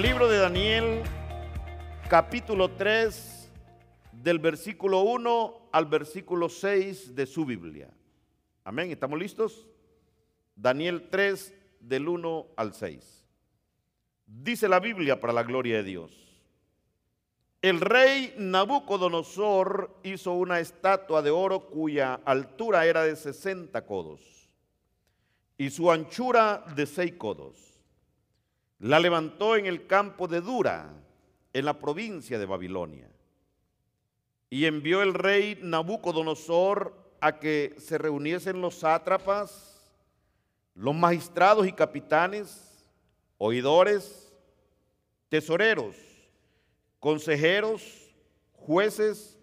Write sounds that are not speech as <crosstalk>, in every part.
Libro de Daniel, capítulo 3, del versículo 1 al versículo 6 de su Biblia. Amén, ¿estamos listos? Daniel 3, del 1 al 6. Dice la Biblia para la gloria de Dios. El rey Nabucodonosor hizo una estatua de oro cuya altura era de 60 codos y su anchura de 6 codos la levantó en el campo de Dura, en la provincia de Babilonia. Y envió el rey Nabucodonosor a que se reuniesen los sátrapas, los magistrados y capitanes, oidores, tesoreros, consejeros, jueces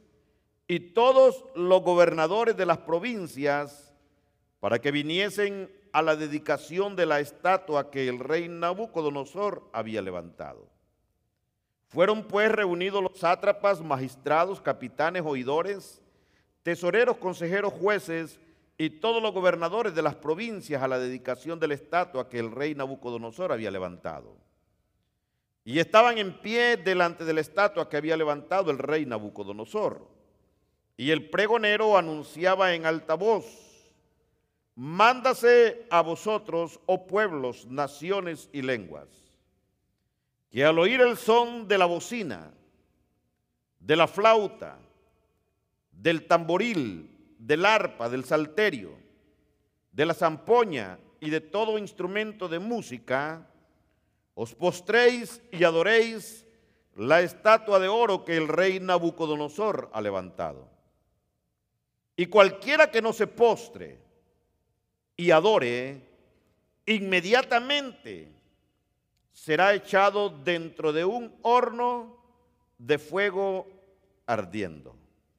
y todos los gobernadores de las provincias para que viniesen a la dedicación de la estatua que el rey Nabucodonosor había levantado. Fueron pues reunidos los sátrapas, magistrados, capitanes, oidores, tesoreros, consejeros, jueces y todos los gobernadores de las provincias a la dedicación de la estatua que el rey Nabucodonosor había levantado. Y estaban en pie delante de la estatua que había levantado el rey Nabucodonosor. Y el pregonero anunciaba en alta voz, mándase a vosotros, oh pueblos, naciones y lenguas, que al oír el son de la bocina, de la flauta, del tamboril, del arpa, del salterio, de la zampoña y de todo instrumento de música, os postréis y adoréis la estatua de oro que el rey Nabucodonosor ha levantado. Y cualquiera que no se postre, y adore, inmediatamente será echado dentro de un horno de fuego ardiendo.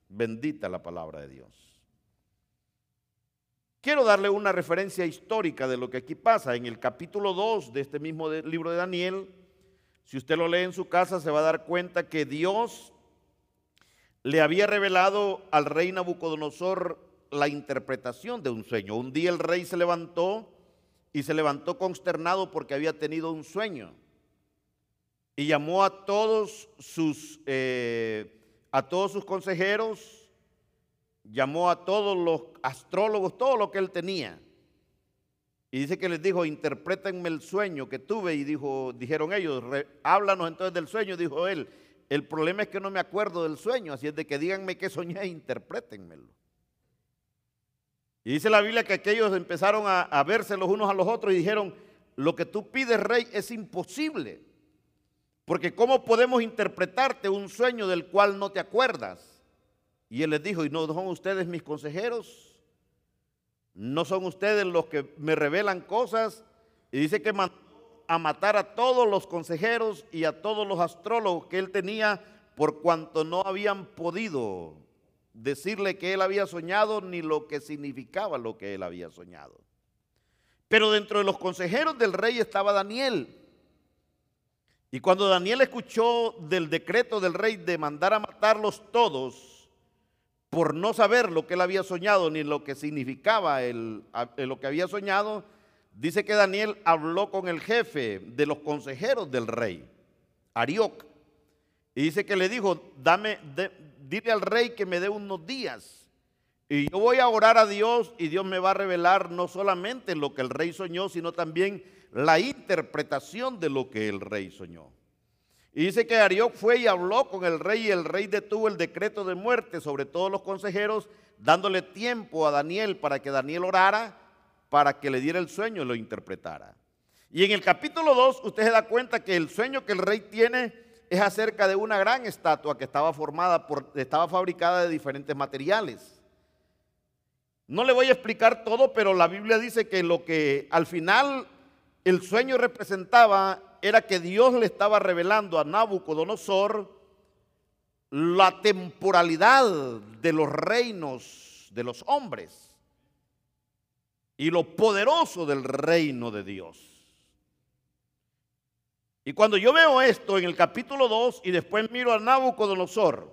Bendita la palabra de Dios. Quiero darle una referencia histórica de lo que aquí pasa. En el capítulo 2 de este mismo libro de Daniel, si usted lo lee en su casa, se va a dar cuenta que Dios le había revelado al rey Nabucodonosor la interpretación de un sueño. Un día el rey se levantó y se levantó consternado porque había tenido un sueño. Y llamó a todos sus, eh, a todos sus consejeros, llamó a todos los astrólogos, todo lo que él tenía. Y dice que les dijo, interprétenme el sueño que tuve. Y dijo, dijeron ellos, háblanos entonces del sueño. Dijo él, el problema es que no me acuerdo del sueño, así es de que díganme qué soñé, interprétenmelo. Y dice la Biblia que aquellos empezaron a, verse los unos a los otros y dijeron, lo que tú pides, rey, es imposible. Porque ¿cómo podemos interpretarte un sueño del cual no te acuerdas? Y él les dijo, ¿y no son ustedes mis consejeros? ¿No son ustedes los que me revelan cosas? Y dice que mandó a matar a todos los consejeros y a todos los astrólogos que él tenía por cuanto no habían podido decirle que él había soñado ni lo que significaba lo que él había soñado. Pero dentro de los consejeros del rey estaba Daniel. Y cuando Daniel escuchó del decreto del rey de mandar a matarlos todos por no saber lo que él había soñado ni lo que significaba lo que había soñado, dice que Daniel habló con el jefe de los consejeros del rey, Arioc, y dice que le dijo, dame, dile al rey que me dé unos días. Y yo voy a orar a Dios y Dios me va a revelar no solamente lo que el rey soñó, sino también la interpretación de lo que el rey soñó. Y dice que Arioc fue y habló con el rey y el rey detuvo el decreto de muerte sobre todos los consejeros, dándole tiempo a Daniel para que Daniel orara, para que le diera el sueño y lo interpretara. Y en el capítulo 2 usted se da cuenta que el sueño que el rey tiene es acerca de una gran estatua que estaba formada por, estaba fabricada de diferentes materiales. No le voy a explicar todo, pero la Biblia dice que lo que al final el sueño representaba era que Dios le estaba revelando a Nabucodonosor la temporalidad de los reinos de los hombres y lo poderoso del reino de Dios. Y cuando yo veo esto en el capítulo 2 y después miro a Nabucodonosor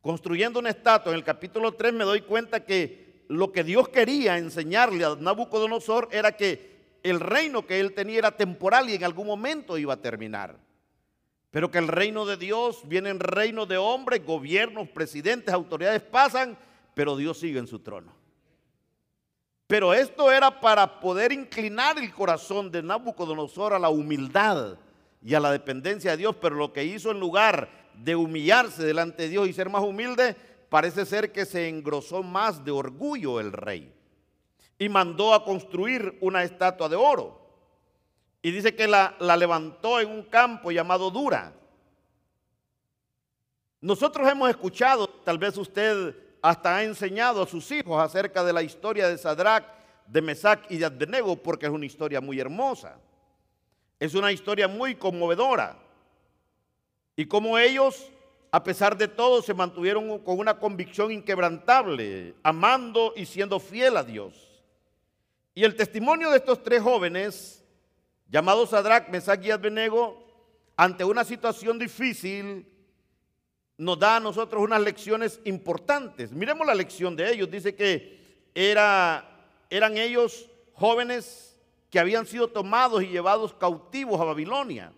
construyendo una estatua en el capítulo 3, me doy cuenta que lo que Dios quería enseñarle a Nabucodonosor era que el reino que él tenía era temporal y en algún momento iba a terminar. Pero que el reino de Dios viene en reino de hombres, gobiernos, presidentes, autoridades pasan, pero Dios sigue en su trono. Pero esto era para poder inclinar el corazón de Nabucodonosor a la humildad y a la dependencia de Dios, pero lo que hizo en lugar de humillarse delante de Dios y ser más humilde, parece ser que se engrosó más de orgullo el rey y mandó a construir una estatua de oro. Y dice que la, levantó en un campo llamado Dura. Nosotros hemos escuchado, tal vez usted hasta ha enseñado a sus hijos acerca de la historia de Sadrach, de Mesac y de Abdenego, porque es una historia muy hermosa. Es una historia muy conmovedora. Y como ellos, a pesar de todo, se mantuvieron con una convicción inquebrantable, amando y siendo fiel a Dios. Y el testimonio de estos tres jóvenes, llamados Sadrach, Mesach y Abdenego, ante una situación difícil, nos da a nosotros unas lecciones importantes. Miremos la lección de ellos. Dice que era, eran ellos jóvenes que habían sido tomados y llevados cautivos a Babilonia.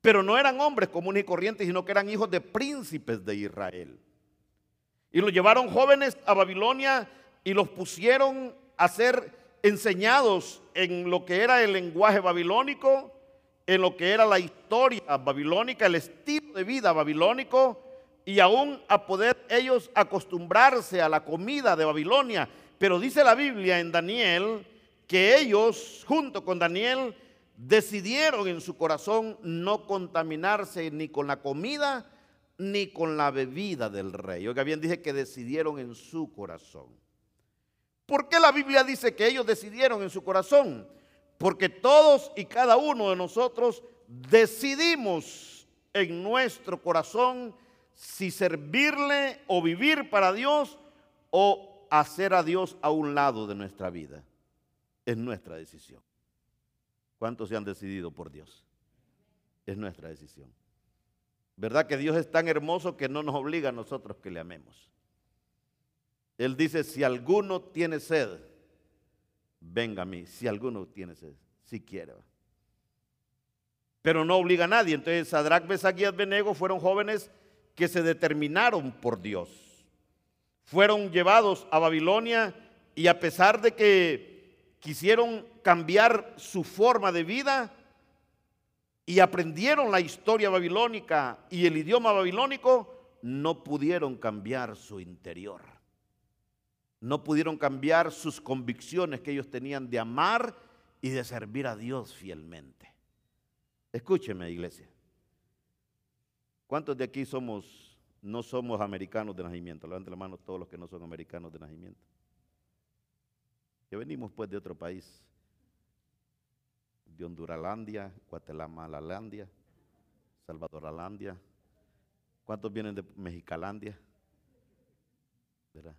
Pero no eran hombres comunes y corrientes, sino que eran hijos de príncipes de Israel. Y los llevaron jóvenes a Babilonia y los pusieron a ser enseñados en lo que era el lenguaje babilónico, en lo que era la historia babilónica, el estilo de vida babilónico, y aún a poder ellos acostumbrarse a la comida de Babilonia. Pero dice la Biblia en Daniel que ellos, junto con Daniel, decidieron en su corazón no contaminarse ni con la comida ni con la bebida del rey. Oiga bien, dije que decidieron en su corazón. ¿Por qué la Biblia dice que ellos decidieron en su corazón? Porque todos y cada uno de nosotros decidimos en nuestro corazón si servirle o vivir para Dios o hacer a Dios a un lado de nuestra vida. Es nuestra decisión. ¿Cuántos se han decidido por Dios? Es nuestra decisión. ¿Verdad que Dios es tan hermoso que no nos obliga a nosotros que le amemos? Él dice, si alguno tiene sed, venga a mí. Si alguno tiene sed, si quiere. Pero no obliga a nadie. Entonces, Sadrach, Mesach y fueron jóvenes que se determinaron por Dios. Fueron llevados a Babilonia y a pesar de que quisieron cambiar su forma de vida y aprendieron la historia babilónica y el idioma babilónico, no pudieron cambiar su interior no pudieron cambiar sus convicciones que ellos tenían de amar y de servir a Dios fielmente. Escúcheme, iglesia. ¿Cuántos de aquí somos, no somos americanos de nacimiento? Levanten la mano todos los que no son americanos de nacimiento. Que venimos pues de otro país, de Honduralandia, Guatemala, Salvadoralandia. ¿Cuántos vienen de Mexicalandia? ¿Verdad?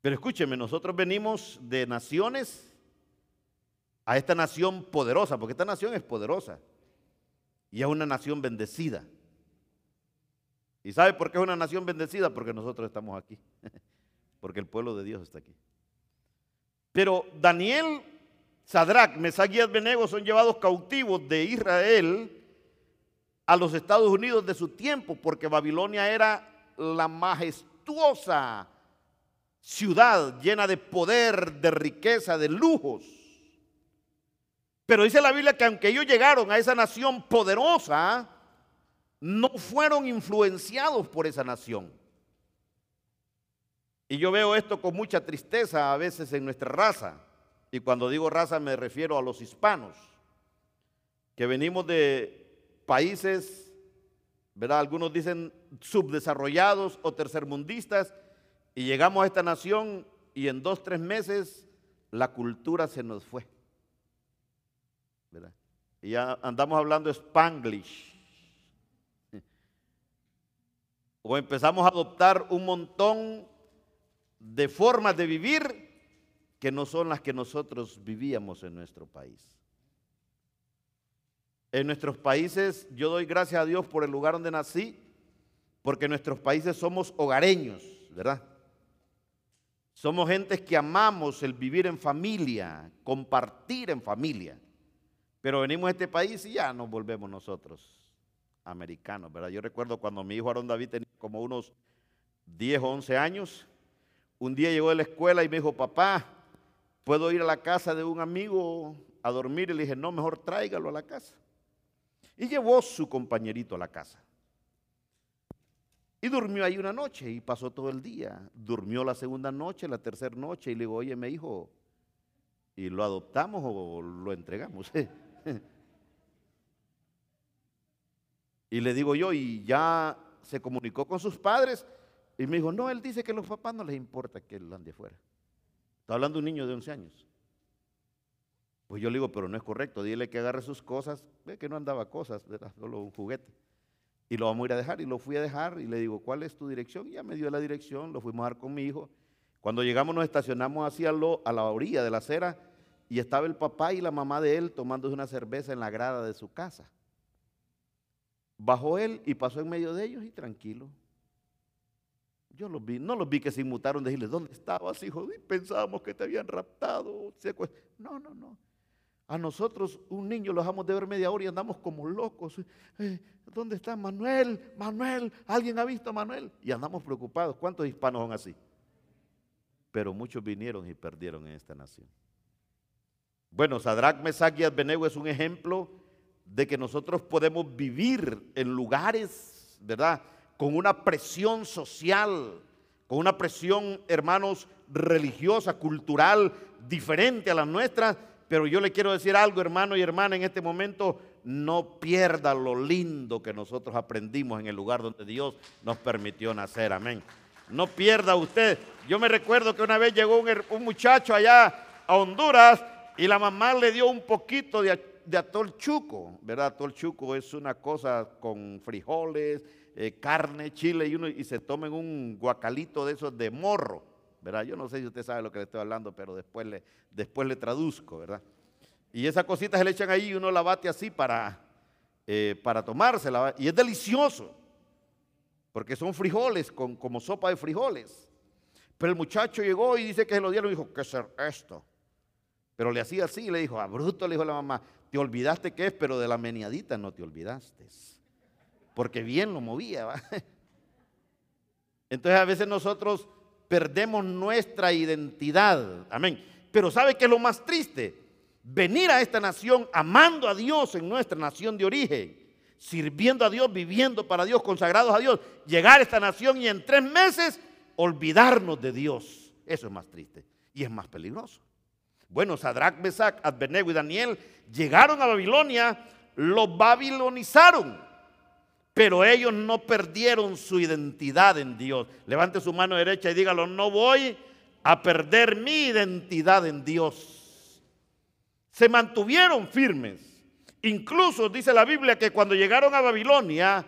Pero escúcheme, nosotros venimos de naciones a esta nación poderosa, porque esta nación es poderosa y es una nación bendecida. ¿Y sabe por qué es una nación bendecida? Porque nosotros estamos aquí, <laughs> porque el pueblo de Dios está aquí. Pero Daniel, Sadrach, Mesach y son llevados cautivos de Israel a los Estados Unidos de su tiempo, porque Babilonia era la majestuosa ciudad llena de poder, de riqueza, de lujos. Pero dice la Biblia que aunque ellos llegaron a esa nación poderosa, no fueron influenciados por esa nación. Y yo veo esto con mucha tristeza a veces en nuestra raza. Y cuando digo raza me refiero a los hispanos, que venimos de países, ¿verdad? Algunos dicen subdesarrollados o tercermundistas, y llegamos a esta nación y en dos, tres meses la cultura se nos fue. Y ya andamos hablando spanglish. O empezamos a adoptar un montón de formas de vivir que no son las que nosotros vivíamos en nuestro país. En nuestros países, yo doy gracias a Dios por el lugar donde nací, porque en nuestros países somos hogareños, ¿verdad? Somos gentes que amamos el vivir en familia, compartir en familia. Pero venimos a este país y ya nos volvemos nosotros americanos, ¿verdad? Yo recuerdo cuando mi hijo Aaron David tenía como unos 10 o 11 años, un día llegó de la escuela y me dijo, papá, ¿puedo ir a la casa de un amigo a dormir? Y le dije, no, mejor tráigalo a la casa. Y llevó su compañerito a la casa. Y durmió ahí una noche y pasó todo el día. Durmió la segunda noche, la tercera noche y le digo, oye, me dijo, ¿y lo adoptamos o lo entregamos? <laughs> y le digo yo, ¿y ya se comunicó con sus padres? Y me dijo, no, él dice que a los papás no les importa que él ande afuera. Está hablando un niño de 11 años. Pues yo le digo, pero no es correcto, dile que agarre sus cosas, ve que no andaba cosas, era solo un juguete. Y lo vamos a ir a dejar, y lo fui a dejar, y le digo, ¿cuál es tu dirección? Y ya me dio la dirección, lo fuimos a dar con mi hijo. Cuando llegamos nos estacionamos así a, a la orilla de la acera, y estaba el papá y la mamá de él tomándose una cerveza en la grada de su casa. Bajó él y pasó en medio de ellos y tranquilo. Yo los vi, no los vi que se inmutaron, decirles, ¿dónde estabas, hijo? Y pensábamos que te habían raptado. No, no, no. A nosotros, un niño, lo dejamos de ver media hora y andamos como locos. Eh, ¿Dónde está Manuel? Manuel, ¿alguien ha visto a Manuel? Y andamos preocupados. ¿Cuántos hispanos son así? Pero muchos vinieron y perdieron en esta nación. Bueno, Sadrach, Mesach y es un ejemplo de que nosotros podemos vivir en lugares, ¿verdad? con una presión social, con una presión, hermanos, religiosa, cultural, diferente a la nuestra. Pero yo le quiero decir algo, hermano y hermana, en este momento, no pierda lo lindo que nosotros aprendimos en el lugar donde Dios nos permitió nacer. Amén. No pierda usted. Yo me recuerdo que una vez llegó un, muchacho allá a Honduras y la mamá le dio un poquito de, de atol chuco, ¿verdad? Atol chuco es una cosa con frijoles, eh, carne, chile y, uno, y se tomen un guacalito de esos de morro, ¿verdad? Yo no sé si usted sabe lo que le estoy hablando, pero después le, después le traduzco, ¿verdad? Y esa cosita se le echan ahí y uno la bate así para, eh, para tomársela. Y es delicioso, porque son frijoles, con, como sopa de frijoles. Pero el muchacho llegó y dice que se lo dieron y dijo, ¿qué es esto? Pero le hacía así y le dijo, a bruto le dijo la mamá, te olvidaste que es, pero de la meniadita no te olvidaste porque bien lo movía. <laughs> Entonces a veces nosotros perdemos nuestra identidad. Amén. Pero ¿sabe qué es lo más triste? Venir a esta nación amando a Dios en nuestra nación de origen, sirviendo a Dios, viviendo para Dios, consagrados a Dios, llegar a esta nación y en tres meses olvidarnos de Dios. Eso es más triste y es más peligroso. Bueno, Sadrach, Mesach, Abednego y Daniel llegaron a Babilonia, los babilonizaron pero ellos no perdieron su identidad en Dios. Levante su mano derecha y dígalo, no voy a perder mi identidad en Dios. Se mantuvieron firmes. Incluso dice la Biblia que cuando llegaron a Babilonia,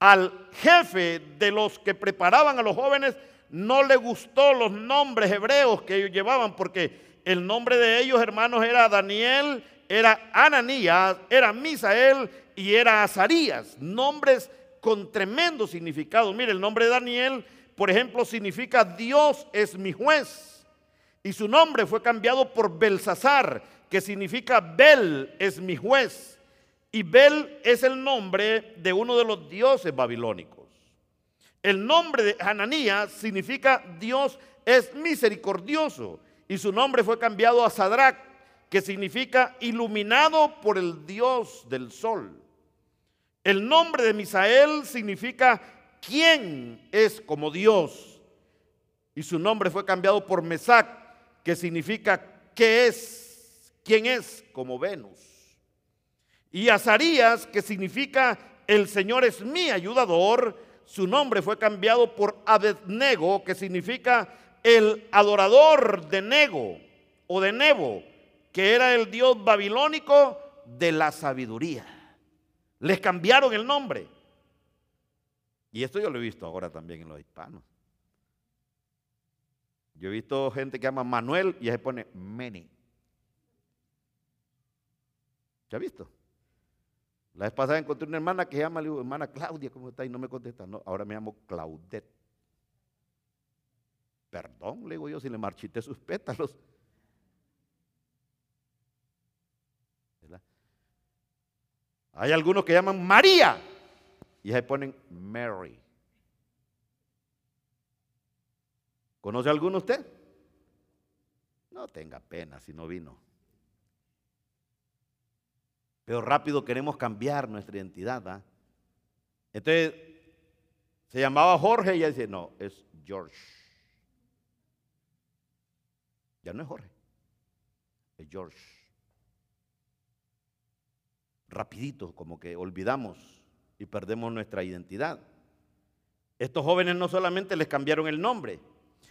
al jefe de los que preparaban a los jóvenes no le gustó los nombres hebreos que ellos llevaban, porque el nombre de ellos, hermanos, era Daniel, era Ananías, era Misael y era Azarías, nombres con tremendo significado. Mire, el nombre de Daniel, por ejemplo, significa Dios es mi juez. Y su nombre fue cambiado por Belsasar, que significa Bel es mi juez. Y Bel es el nombre de uno de los dioses babilónicos. El nombre de Hananías significa Dios es misericordioso. Y su nombre fue cambiado a Sadrach, que significa iluminado por el Dios del sol. El nombre de Misael significa quién es como Dios. Y su nombre fue cambiado por Mesac, que significa qué es, quién es como Venus. Y Azarías, que significa el Señor es mi ayudador, su nombre fue cambiado por Abednego, que significa el adorador de Nego o de Nebo, que era el dios babilónico de la sabiduría. Les cambiaron el nombre. Y esto yo lo he visto ahora también en los hispanos. Yo he visto gente que llama Manuel y se pone Meni. ¿Se ha visto? La vez pasada encontré una hermana que se llama, hermana Claudia, ¿cómo está? Y no me contesta. No, ahora me llamo Claudette. Perdón, le digo yo, si le marchité sus pétalos. Hay algunos que llaman María y se ponen Mary. ¿Conoce alguno usted? No tenga pena si no vino. Pero rápido queremos cambiar nuestra identidad. Entonces, se llamaba Jorge y ella dice, no, es George. Ya no es Jorge, es George. Rapidito, como que olvidamos y perdemos nuestra identidad. Estos jóvenes no solamente les cambiaron el nombre,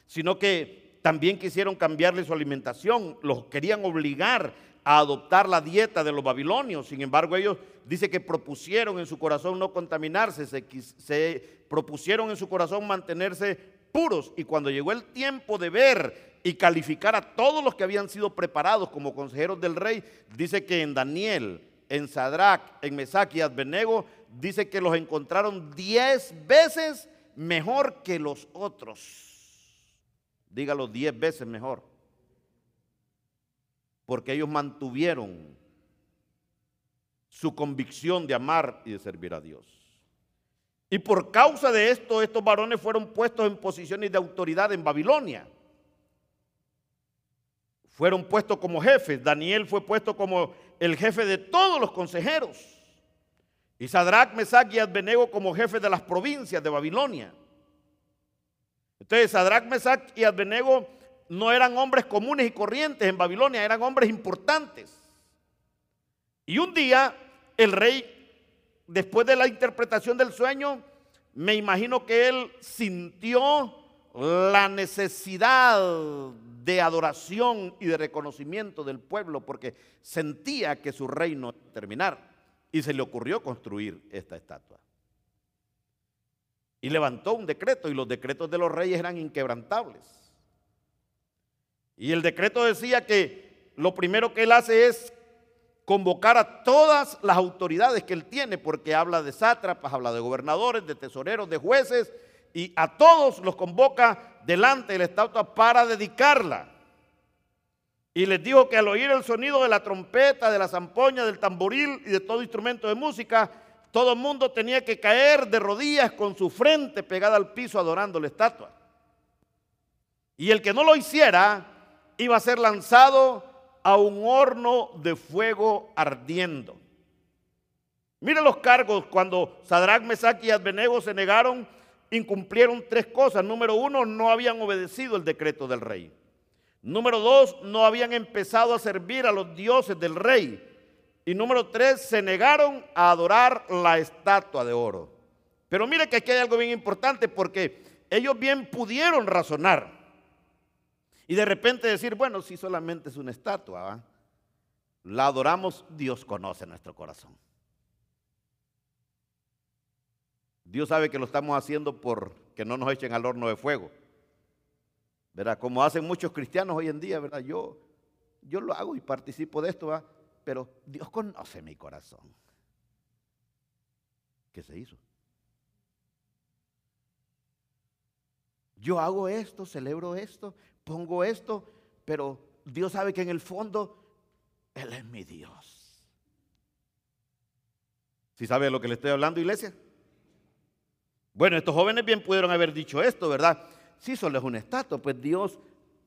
sino que también quisieron cambiarle su alimentación, los querían obligar a adoptar la dieta de los babilonios. Sin embargo, ellos dice que propusieron en su corazón no contaminarse, se, se, propusieron en su corazón mantenerse puros. Y cuando llegó el tiempo de ver y calificar a todos los que habían sido preparados como consejeros del rey, dice que en Daniel, en Sadrach, en Mesac y Abednego, dice que los encontraron diez veces mejor que los otros dígalo diez veces mejor, porque ellos mantuvieron su convicción de amar y de servir a Dios. Y por causa de esto, estos varones fueron puestos en posiciones de autoridad en Babilonia. Fueron puestos como jefes. Daniel fue puesto como el jefe de todos los consejeros. Y Sadrach, Mesach y Abednego como jefe de las provincias de Babilonia. Entonces, Sadrach, Mesach y Abednego no eran hombres comunes y corrientes en Babilonia, eran hombres importantes. Y un día el rey, después de la interpretación del sueño, me imagino que él sintió la necesidad de adoración y de reconocimiento del pueblo porque sentía que su reino terminar y se le ocurrió construir esta estatua. Y levantó un decreto y los decretos de los reyes eran inquebrantables. Y el decreto decía que lo primero que él hace es convocar a todas las autoridades que él tiene, porque habla de sátrapas, habla de gobernadores, de tesoreros, de jueces, y a todos los convoca delante de la estatua para dedicarla. Y les dijo que al oír el sonido de la trompeta, de la zampoña, del tamboril y de todo instrumento de música, todo el mundo tenía que caer de rodillas con su frente pegada al piso adorando la estatua. Y el que no lo hiciera iba a ser lanzado a un horno de fuego ardiendo. Mire los cargos cuando Sadrach, Mesach y Abednego se negaron, incumplieron tres cosas. Número uno, no habían obedecido el decreto del rey. Número dos, no habían empezado a servir a los dioses del rey. Y número tres, se negaron a adorar la estatua de oro. Pero mire que aquí hay algo bien importante porque ellos bien pudieron razonar. Y de repente decir, bueno, si solamente es una estatua, la adoramos, Dios conoce nuestro corazón. Dios sabe que lo estamos haciendo por que no nos echen al horno de fuego. ¿Verdad? Como hacen muchos cristianos hoy en día, ¿verdad? Yo, yo lo hago y participo de esto, ¿verdad? pero Dios conoce mi corazón. ¿Qué se hizo? Yo hago esto, celebro esto, pongo esto, pero Dios sabe que en el fondo Él es mi Dios. ¿Sí sabe lo que le estoy hablando, iglesia? Bueno, estos jóvenes bien pudieron haber dicho esto, ¿verdad? Si solo es una estatua, pues Dios,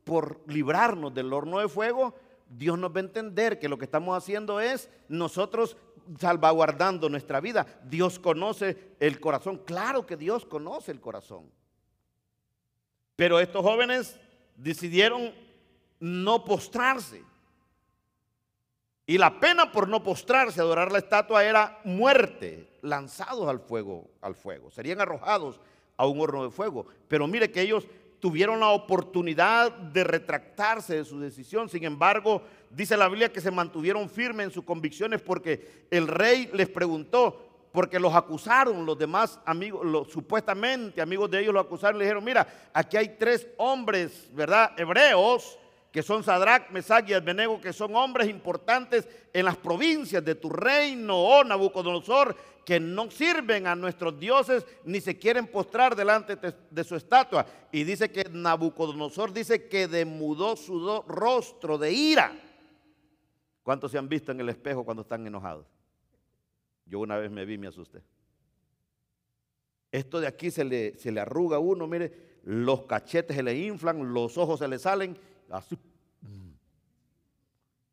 por librarnos del horno de fuego, Dios nos va a entender que lo que estamos haciendo es nosotros salvaguardando nuestra vida. Dios conoce el corazón. Claro que Dios conoce el corazón. Pero estos jóvenes decidieron no postrarse. Y la pena por no postrarse, adorar la estatua, era muerte, lanzados al fuego, al fuego. Serían arrojados a un horno de fuego. Pero mire que ellos tuvieron la oportunidad de retractarse de su decisión. Sin embargo, dice la Biblia que se mantuvieron firmes en sus convicciones porque el rey les preguntó, porque los acusaron, los demás amigos, supuestamente amigos de ellos los acusaron, le dijeron, mira, aquí hay tres hombres, ¿verdad? Hebreos, que son Sadrach, Mesach y Abednego, que son hombres importantes en las provincias de tu reino, oh Nabucodonosor, que no sirven a nuestros dioses ni se quieren postrar delante de su estatua. Y dice que Nabucodonosor dice que demudó su rostro de ira. ¿Cuántos se han visto en el espejo cuando están enojados? Yo una vez me vi me asusté. Esto de aquí se le, se le arruga a uno, mire, los cachetes se le inflan, los ojos se le salen, así.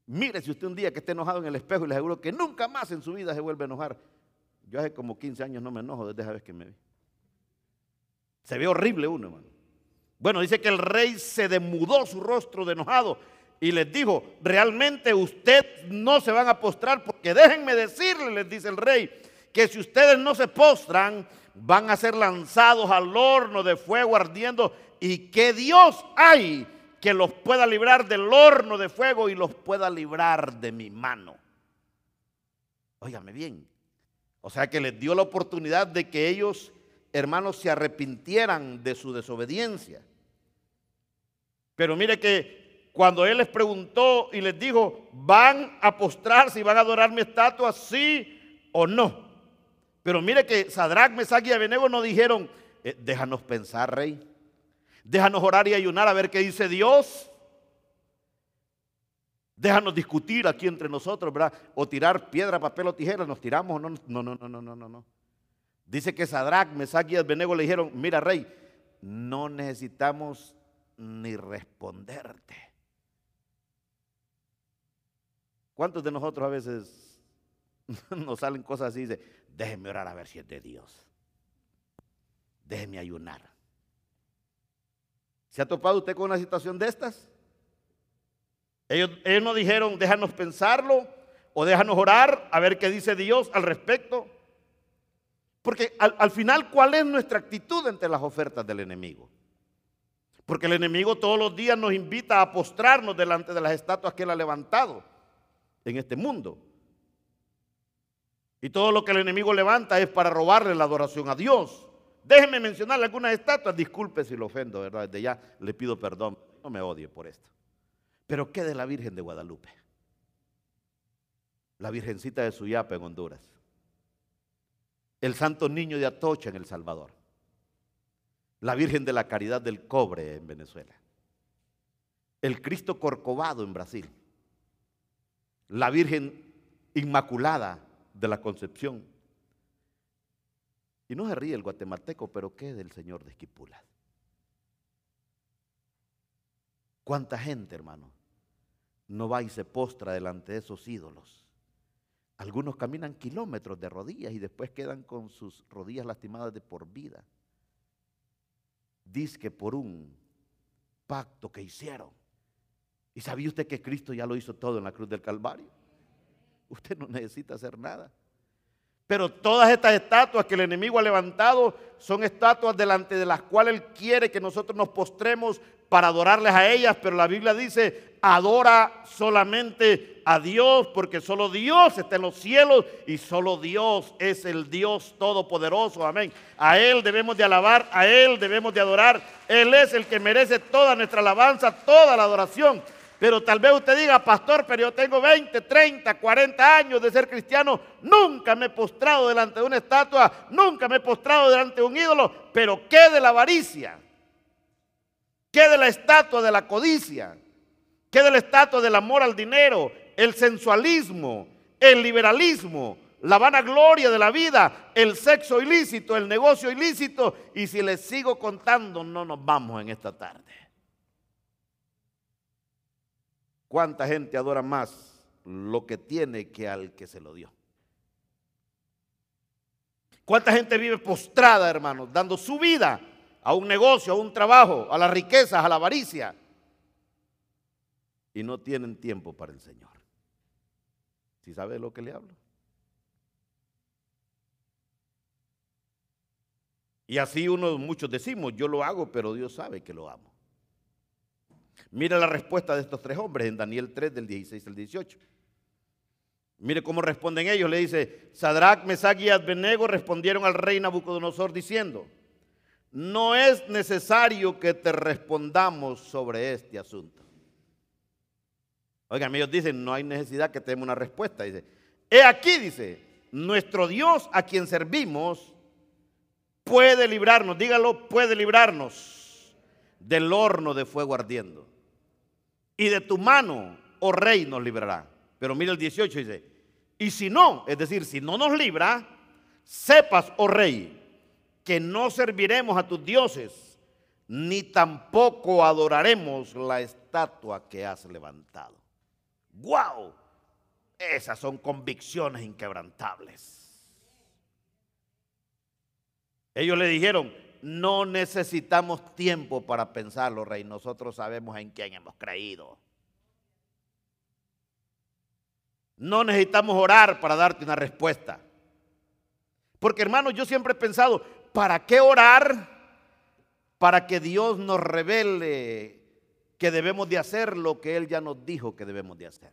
Mire si usted un día que esté enojado en el espejo y le aseguro que nunca más en su vida se vuelve a enojar. Yo hace como 15 años no me enojo desde esa vez que me vi. Se ve horrible uno, hermano. Bueno, dice que el rey se demudó su rostro de enojado y les dijo, realmente ustedes no se van a postrar porque déjenme decirles, les dice el rey, que si ustedes no se postran, van a ser lanzados al horno de fuego ardiendo y que Dios hay que los pueda librar del horno de fuego y los pueda librar de mi mano. Óigame bien. O sea que les dio la oportunidad de que ellos, hermanos, se arrepintieran de su desobediencia. Pero mire que cuando él les preguntó y les dijo, ¿van a postrarse y van a adorar mi estatua, sí o no? Pero mire que Sadrach, Mesach y Abednego no dijeron, eh, déjanos pensar, rey. Déjanos orar y ayunar a ver qué dice Dios. Déjanos discutir aquí entre nosotros, ¿verdad? O tirar piedra, papel o tijera, nos tiramos. No, no, no, no, no, no, no. Dice que Sadrach, Mesach y Abednego le dijeron, mira, rey, no necesitamos ni responderte. ¿Cuántos de nosotros a veces <laughs> nos salen cosas así? Dice, déjeme orar a ver si es de Dios. Déjeme ayunar. ¿Se ha topado usted con una situación de estas? Ellos, ellos no dijeron, déjanos pensarlo o déjanos orar a ver qué dice Dios al respecto. Porque al, al, final, ¿cuál es nuestra actitud ante las ofertas del enemigo? Porque el enemigo todos los días nos invita a postrarnos delante de las estatuas que él ha levantado en este mundo. Y todo lo que el enemigo levanta es para robarle la adoración a Dios. Déjenme mencionarle algunas estatuas. Disculpe si lo ofendo, ¿verdad? Desde ya le pido perdón. No me odie por esto. Pero ¿qué de la Virgen de Guadalupe? La Virgencita de Suyapa en Honduras. El Santo Niño de Atocha en El Salvador. La Virgen de la Caridad del Cobre en Venezuela. El Cristo Corcovado en Brasil. La Virgen Inmaculada de la Concepción y no se ríe el guatemalteco, pero ¿qué del señor de Esquipulas? ¿Cuánta gente, hermano, no va y se postra delante de esos ídolos? Algunos caminan kilómetros de rodillas y después quedan con sus rodillas lastimadas de por vida. Dice que por un pacto que hicieron. ¿Y sabía usted que Cristo ya lo hizo todo en la cruz del Calvario? Usted no necesita hacer nada. Pero todas estas estatuas que el enemigo ha levantado son estatuas delante de las cuales él quiere que nosotros nos postremos para adorarles a ellas. Pero la Biblia dice, adora solamente a Dios porque solo Dios está en los cielos y solo Dios es el Dios todopoderoso. Amén. A Él debemos de alabar, a Él debemos de adorar. Él es el que merece toda nuestra alabanza, toda la adoración. Pero tal vez usted diga, pastor, pero yo tengo 20, 30, 40 años de ser cristiano, nunca me he postrado delante de una estatua, nunca me he postrado delante de un ídolo, pero ¿qué de la avaricia? ¿Qué de la estatua de la codicia? ¿Qué de la estatua del amor al dinero, el sensualismo, el liberalismo, la vanagloria de la vida, el sexo ilícito, el negocio ilícito? Y si les sigo contando, no nos vamos en esta tarde. ¿Cuánta gente adora más lo que tiene que al que se lo dio? ¿Cuánta gente vive postrada, hermanos, dando su vida a un negocio, a un trabajo, a las riquezas, a la avaricia? Y no tienen tiempo para el Señor. ¿Si sabe de lo que le hablo? Y así uno, muchos decimos, yo lo hago, pero Dios sabe que lo amo. Mira la respuesta de estos tres hombres en Daniel 3 del 16 al 18. Mire cómo responden ellos. Le dice, Sadrach, Mesach y Abednego respondieron al rey Nabucodonosor diciendo, no es necesario que te respondamos sobre este asunto. Oigan, ellos dicen, no hay necesidad que te demos una respuesta. Dice, he aquí, dice, nuestro Dios a quien servimos puede librarnos, dígalo, puede librarnos del horno de fuego ardiendo. Y de tu mano, oh rey, nos librará. Pero mira el 18 dice, y si no, es decir, si no nos libra, sepas, oh rey, que no serviremos a tus dioses, ni tampoco adoraremos la estatua que has levantado. ¡Wow! Esas son convicciones inquebrantables. Ellos le dijeron, no necesitamos tiempo para pensarlo, rey. Nosotros sabemos en quién hemos creído. No necesitamos orar para darte una respuesta. Porque hermano, yo siempre he pensado, ¿para qué orar? Para que Dios nos revele que debemos de hacer lo que Él ya nos dijo que debemos de hacer.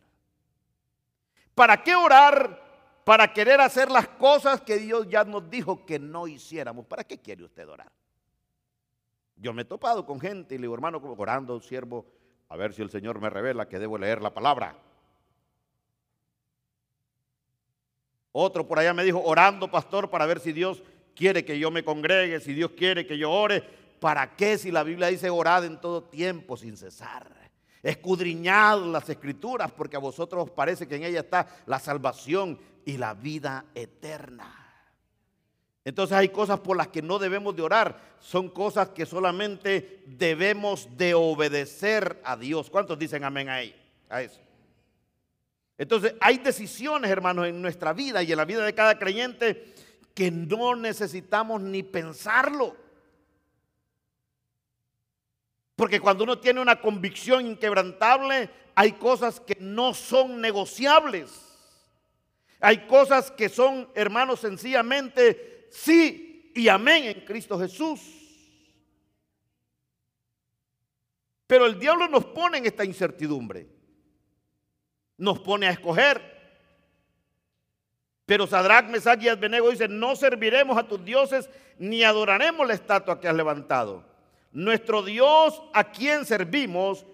¿Para qué orar? Para querer hacer las cosas que Dios ya nos dijo que no hiciéramos. ¿Para qué quiere usted orar? Yo me he topado con gente y le digo, hermano, como orando, siervo, a ver si el Señor me revela que debo leer la palabra. Otro por allá me dijo, orando, pastor, para ver si Dios quiere que yo me congregue, si Dios quiere que yo ore. ¿Para qué si la Biblia dice orad en todo tiempo sin cesar? Escudriñad las escrituras porque a vosotros os parece que en ella está la salvación y la vida eterna. Entonces hay cosas por las que no debemos de orar. Son cosas que solamente debemos de obedecer a Dios. ¿Cuántos dicen amén ahí? A eso. Entonces hay decisiones, hermanos, en nuestra vida y en la vida de cada creyente que no necesitamos ni pensarlo. Porque cuando uno tiene una convicción inquebrantable, hay cosas que no son negociables. Hay cosas que son, hermanos, sencillamente sí y amén en Cristo Jesús. Pero el diablo nos pone en esta incertidumbre. Nos pone a escoger. Pero Sadrach, Mesach y Abednego dicen, no serviremos a tus dioses ni adoraremos la estatua que has levantado. Nuestro Dios a quien servimos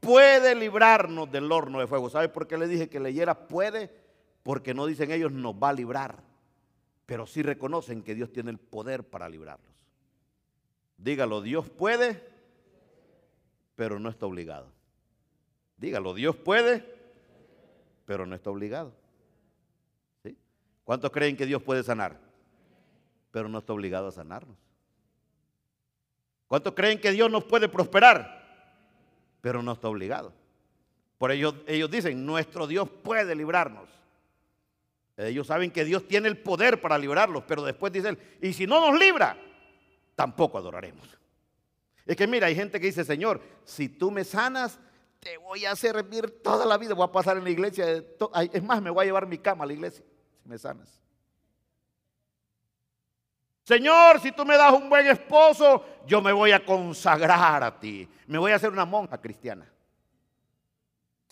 puede librarnos del horno de fuego. ¿Sabe por qué le dije que leyera puede? Porque no dicen ellos nos va a librar, pero sí reconocen que Dios tiene el poder para librarlos. Dígalo, Dios puede, pero no está obligado. Dígalo, Dios puede, pero no está obligado. ¿Cuántos creen que Dios puede sanar? Pero no está obligado a sanarnos. ¿Cuántos creen que Dios nos puede prosperar? Pero no está obligado. Por ello ellos dicen, nuestro Dios puede librarnos. Ellos saben que Dios tiene el poder para librarlos, pero después dicen, y si no nos libra, tampoco adoraremos. Es que mira, hay gente que dice, Señor, si tú me sanas, te voy a servir toda la vida, voy a pasar en la iglesia. Es más, me voy a llevar mi cama a la iglesia si me sanas. Señor, si tú me das un buen esposo, yo me voy a consagrar a ti. Me voy a hacer una monja cristiana.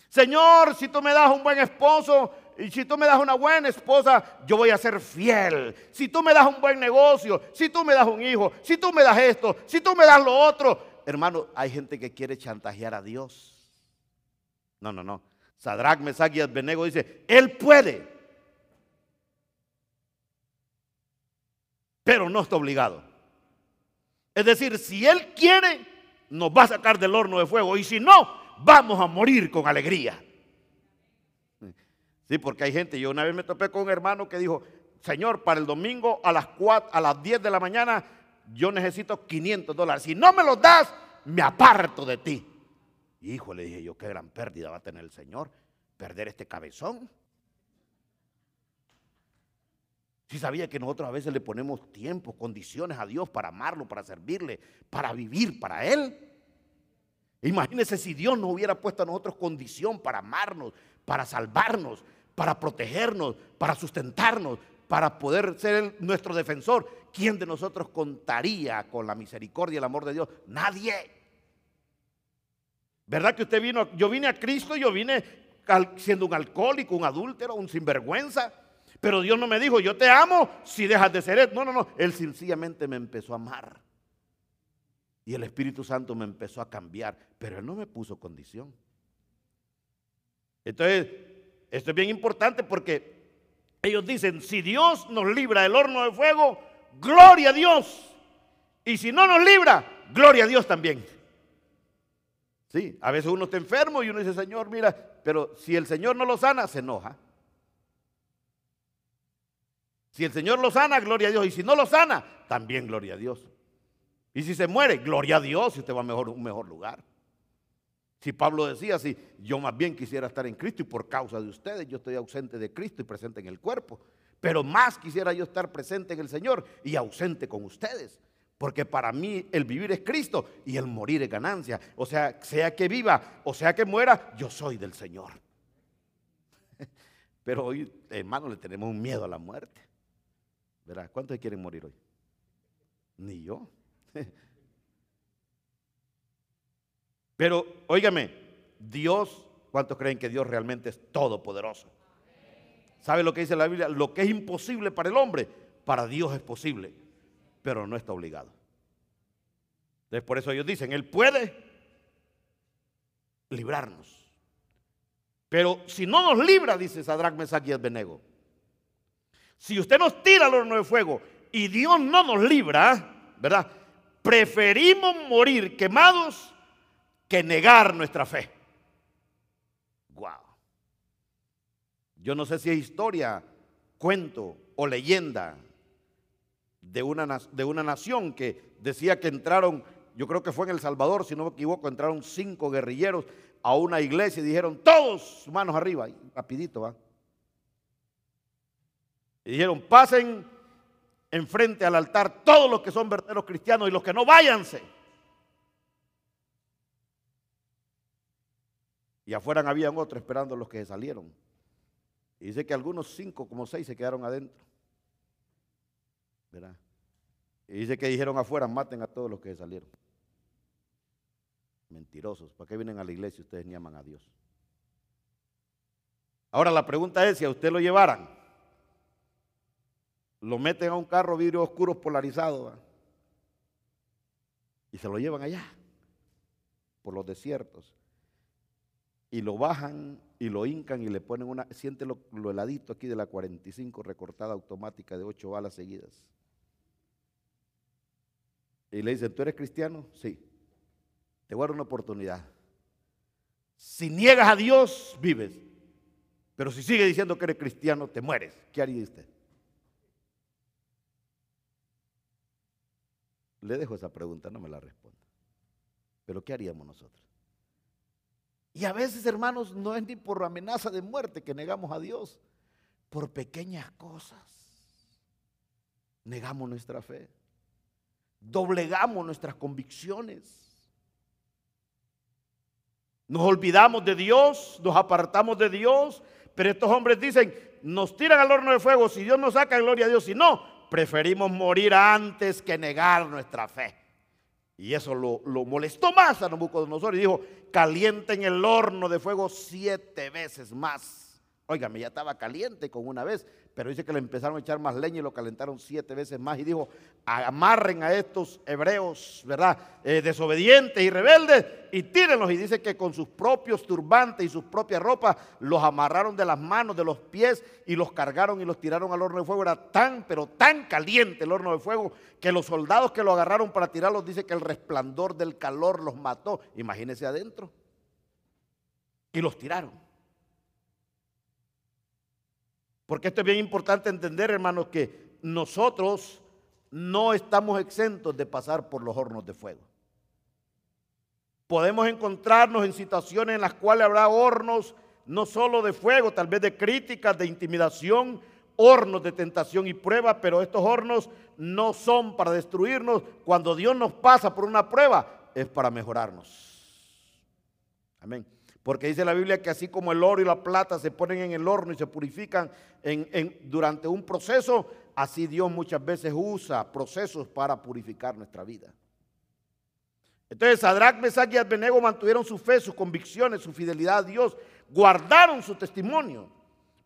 Señor, si tú me das un buen esposo y si tú me das una buena esposa, yo voy a ser fiel. Si tú me das un buen negocio, si tú me das un hijo, si tú me das esto, si tú me das lo otro. Hermano, hay gente que quiere chantajear a Dios. No, no, no. Sadrach, Mesach y Abednego dice, Él puede. pero no está obligado. Es decir, si Él quiere, nos va a sacar del horno de fuego y si no, vamos a morir con alegría. Sí, porque hay gente, yo una vez me topé con un hermano que dijo, Señor, para el domingo a las, 4, a las 10 de la mañana yo necesito 500 dólares. Si no me los das, me aparto de ti. Hijo, le dije yo, qué gran pérdida va a tener el Señor, perder este cabezón. Si sabía que nosotros a veces le ponemos tiempo, condiciones a Dios para amarlo, para servirle, para vivir para Él. Imagínese si Dios nos hubiera puesto a nosotros condición para amarnos, para salvarnos, para protegernos, para sustentarnos, para poder ser nuestro defensor. ¿Quién de nosotros contaría con la misericordia y el amor de Dios? Nadie. ¿Verdad que usted vino? Yo vine a Cristo, yo vine siendo un alcohólico, un adúltero, un sinvergüenza. Pero Dios no me dijo, yo te amo si dejas de ser él. No, no, no. Él sencillamente me empezó a amar. Y el Espíritu Santo me empezó a cambiar. Pero Él no me puso condición. Entonces, esto es bien importante porque ellos dicen, si Dios nos libra del horno de fuego, gloria a Dios. Y si no nos libra, gloria a Dios también. Sí, a veces uno está enfermo y uno dice, Señor, mira, pero si el Señor no lo sana, se enoja. Si el Señor lo sana, gloria a Dios. Y si no lo sana, también gloria a Dios. Y si se muere, gloria a Dios y usted va a un mejor lugar. Si Pablo decía así, yo más bien quisiera estar en Cristo y por causa de ustedes yo estoy ausente de Cristo y presente en el cuerpo. Pero más quisiera yo estar presente en el Señor y ausente con ustedes. Porque para mí el vivir es Cristo y el morir es ganancia. O sea, sea que viva o sea que muera, yo soy del Señor. <laughs> Pero hoy, hermano, le tenemos un miedo a la muerte. ¿Verdad? ¿Cuántos quieren morir hoy? Ni yo. <laughs> Pero, óigame, Dios, ¿cuántos creen que Dios realmente es todopoderoso? ¿Sabe lo que dice la Biblia? Lo que es imposible para el hombre, para Dios es posible pero no está obligado. Entonces por eso ellos dicen, Él puede librarnos. Pero si no nos libra, dice Sadrach, Mesach y Abednego, si usted nos tira al horno de fuego y Dios no nos libra, ¿verdad? Preferimos morir quemados que negar nuestra fe. Wow. Yo no sé si es historia, cuento o leyenda, de una, de una nación que decía que entraron, yo creo que fue en El Salvador, si no me equivoco, entraron cinco guerrilleros a una iglesia y dijeron, todos manos arriba, rapidito va. Y dijeron, pasen enfrente al altar todos los que son verdaderos cristianos y los que no váyanse. Y afuera habían otros esperando los que salieron. Y dice que algunos cinco, como seis, se quedaron adentro. Y dice que dijeron afuera, maten a todos los que salieron. Mentirosos, ¿para qué vienen a la iglesia si ustedes ni aman a Dios? Ahora la pregunta es, si a usted lo llevaran, lo meten a un carro vidrio oscuro polarizado y se lo llevan allá, por los desiertos, y lo bajan y lo hincan y le ponen una, siente lo, heladito aquí de la 45 recortada automática de ocho balas seguidas. Y le dicen, ¿tú eres cristiano? Sí. Te voy a dar una oportunidad. Si niegas a Dios, vives. Pero si sigues diciendo que eres cristiano, te mueres. ¿Qué haría usted? Le dejo esa pregunta, no me la responda. Pero ¿qué haríamos nosotros? Y a veces, hermanos, no es ni por amenaza de muerte que negamos a Dios, por pequeñas cosas. Negamos nuestra fe doblegamos nuestras convicciones. Nos olvidamos de Dios, nos apartamos de Dios, pero estos hombres dicen, nos tiran al horno de fuego, si Dios nos saca, gloria a Dios, si no, preferimos morir antes que negar nuestra fe. Y eso lo, lo molestó más a Nabucodonosor y dijo, calienten el horno de fuego siete veces más. Óigame, ya estaba caliente con una vez, pero dice que le empezaron a echar más leña y lo calentaron siete veces más. Y dijo, amarren a estos hebreos, ¿verdad? Eh, desobedientes y rebeldes y tírenlos. Y dice que con sus propios turbantes y sus propias ropas los amarraron de las manos, de los pies y los cargaron y los tiraron al horno de fuego. Era tan, pero tan caliente el horno de fuego que los soldados que lo agarraron para tirarlos, dice que el resplandor del calor los mató. Imagínense adentro. Y los tiraron. Porque esto es bien importante entender, hermanos, que nosotros no estamos exentos de pasar por los hornos de fuego. Podemos encontrarnos en situaciones en las cuales habrá hornos no solo de fuego, tal vez de críticas, de intimidación, hornos de tentación y prueba, pero estos hornos no son para destruirnos. Cuando Dios nos pasa por una prueba, es para mejorarnos. Amén. Porque dice la Biblia que así como el oro y la plata se ponen en el horno y se purifican durante un proceso, así Dios muchas veces usa procesos para purificar nuestra vida. Entonces, Sadrach, Mesach y Abednego mantuvieron su fe, sus convicciones, su fidelidad a Dios, guardaron su testimonio,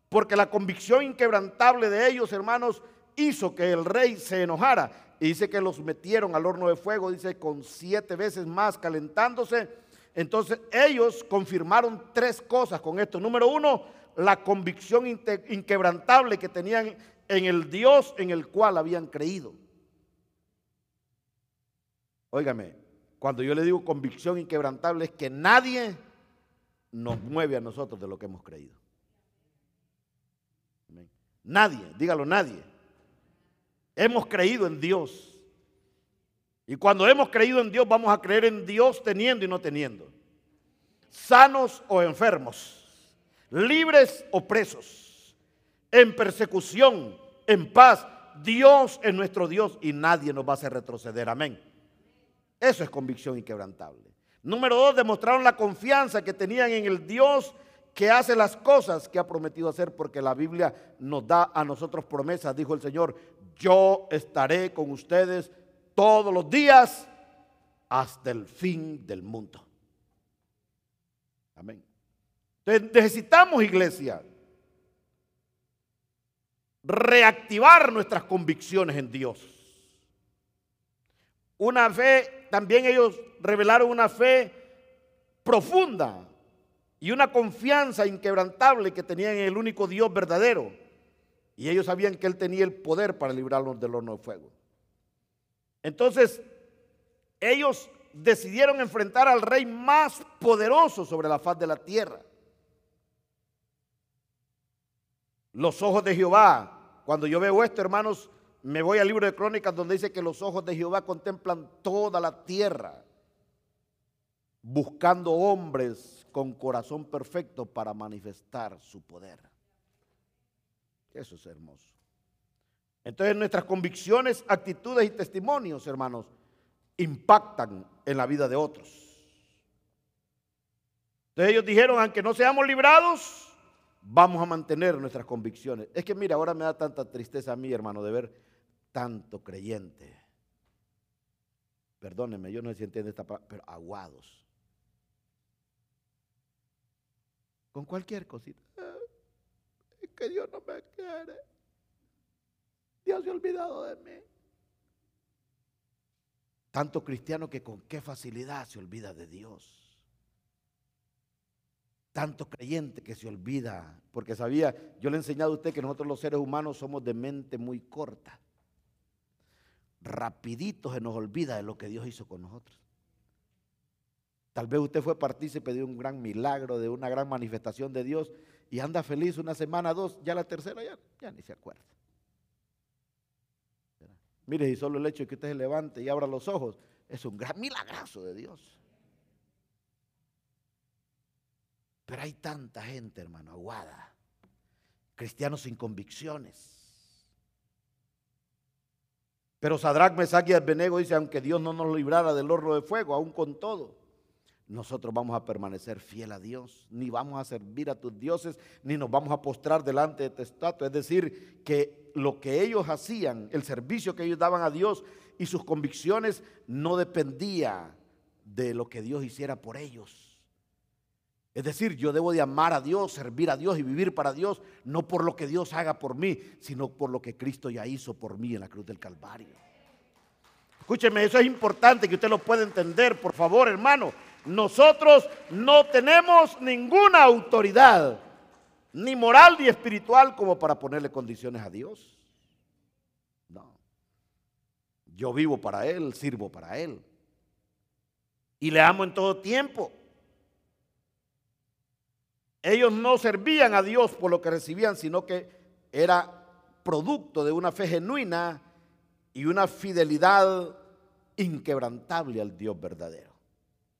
porque la convicción inquebrantable de ellos, hermanos, hizo que el rey se enojara. Y dice que los metieron al horno de fuego, dice, con siete veces más calentándose entonces ellos confirmaron tres cosas con esto. Número uno, la convicción inquebrantable que tenían en el Dios en el cual habían creído. Óigame, cuando yo le digo convicción inquebrantable es que nadie nos mueve a nosotros de lo que hemos creído. Nadie, dígalo nadie. Hemos creído en Dios. Y cuando hemos creído en Dios, vamos a creer en Dios teniendo y no teniendo. Sanos o enfermos. Libres o presos. En persecución, en paz. Dios es nuestro Dios y nadie nos va a hacer retroceder. Amén. Eso es convicción inquebrantable. Número dos, demostraron la confianza que tenían en el Dios que hace las cosas que ha prometido hacer, porque la Biblia nos da a nosotros promesas, dijo el Señor, yo estaré con ustedes todos los días hasta el fin del mundo. Amén. Entonces necesitamos, iglesia, reactivar nuestras convicciones en Dios. Una fe, también ellos revelaron una fe profunda y una confianza inquebrantable que tenían en el único Dios verdadero. Y ellos sabían que Él tenía el poder para librarlos del horno de fuego. Entonces, ellos decidieron enfrentar al rey más poderoso sobre la faz de la tierra. Los ojos de Jehová. Cuando yo veo esto, hermanos, me voy al libro de Crónicas donde dice que los ojos de Jehová contemplan toda la tierra, buscando hombres con corazón perfecto para manifestar su poder. Eso es hermoso. Entonces nuestras convicciones, actitudes y testimonios, hermanos, impactan en la vida de otros. Entonces ellos dijeron, aunque no seamos librados, vamos a mantener nuestras convicciones. Es que mira, ahora me da tanta tristeza a mí, hermano, de ver tanto creyente. Perdónenme, yo no sé si entiende esta palabra, pero aguados. Con cualquier cosita. Es que Dios no me quiere. Dios se ha olvidado de mí. Tanto cristiano que con qué facilidad se olvida de Dios. Tanto creyente que se olvida, porque sabía, yo le he enseñado a usted que nosotros los seres humanos somos de mente muy corta. Rapidito se nos olvida de lo que Dios hizo con nosotros. Tal vez usted fue partícipe de un gran milagro, de una gran manifestación de Dios y anda feliz una semana, dos, ya la tercera ya, ni se acuerda. Mire, y solo el hecho de que usted se levante y abra los ojos es un gran milagrazo de Dios. Pero hay tanta gente, hermano, aguada, cristianos sin convicciones. Pero Sadrach, Mesach y Abednego dice, aunque Dios no nos librara del horno de fuego, aún con todo, nosotros vamos a permanecer fiel a Dios, ni vamos a servir a tus dioses, ni nos vamos a postrar delante de tu estatua. Es decir, que lo que ellos hacían, el servicio que ellos daban a Dios y sus convicciones no dependía de lo que Dios hiciera por ellos. Es decir, yo debo de amar a Dios, servir a Dios y vivir para Dios, no por lo que Dios haga por mí, sino por lo que Cristo ya hizo por mí en la cruz del Calvario. Escúcheme, eso es importante que usted lo pueda entender, por favor, hermano. Nosotros no tenemos ninguna autoridad ni moral ni espiritual como para ponerle condiciones a Dios. No. Yo vivo para Él, sirvo para Él. Y le amo en todo tiempo. Ellos no servían a Dios por lo que recibían, sino que era producto de una fe genuina y una fidelidad inquebrantable al Dios verdadero.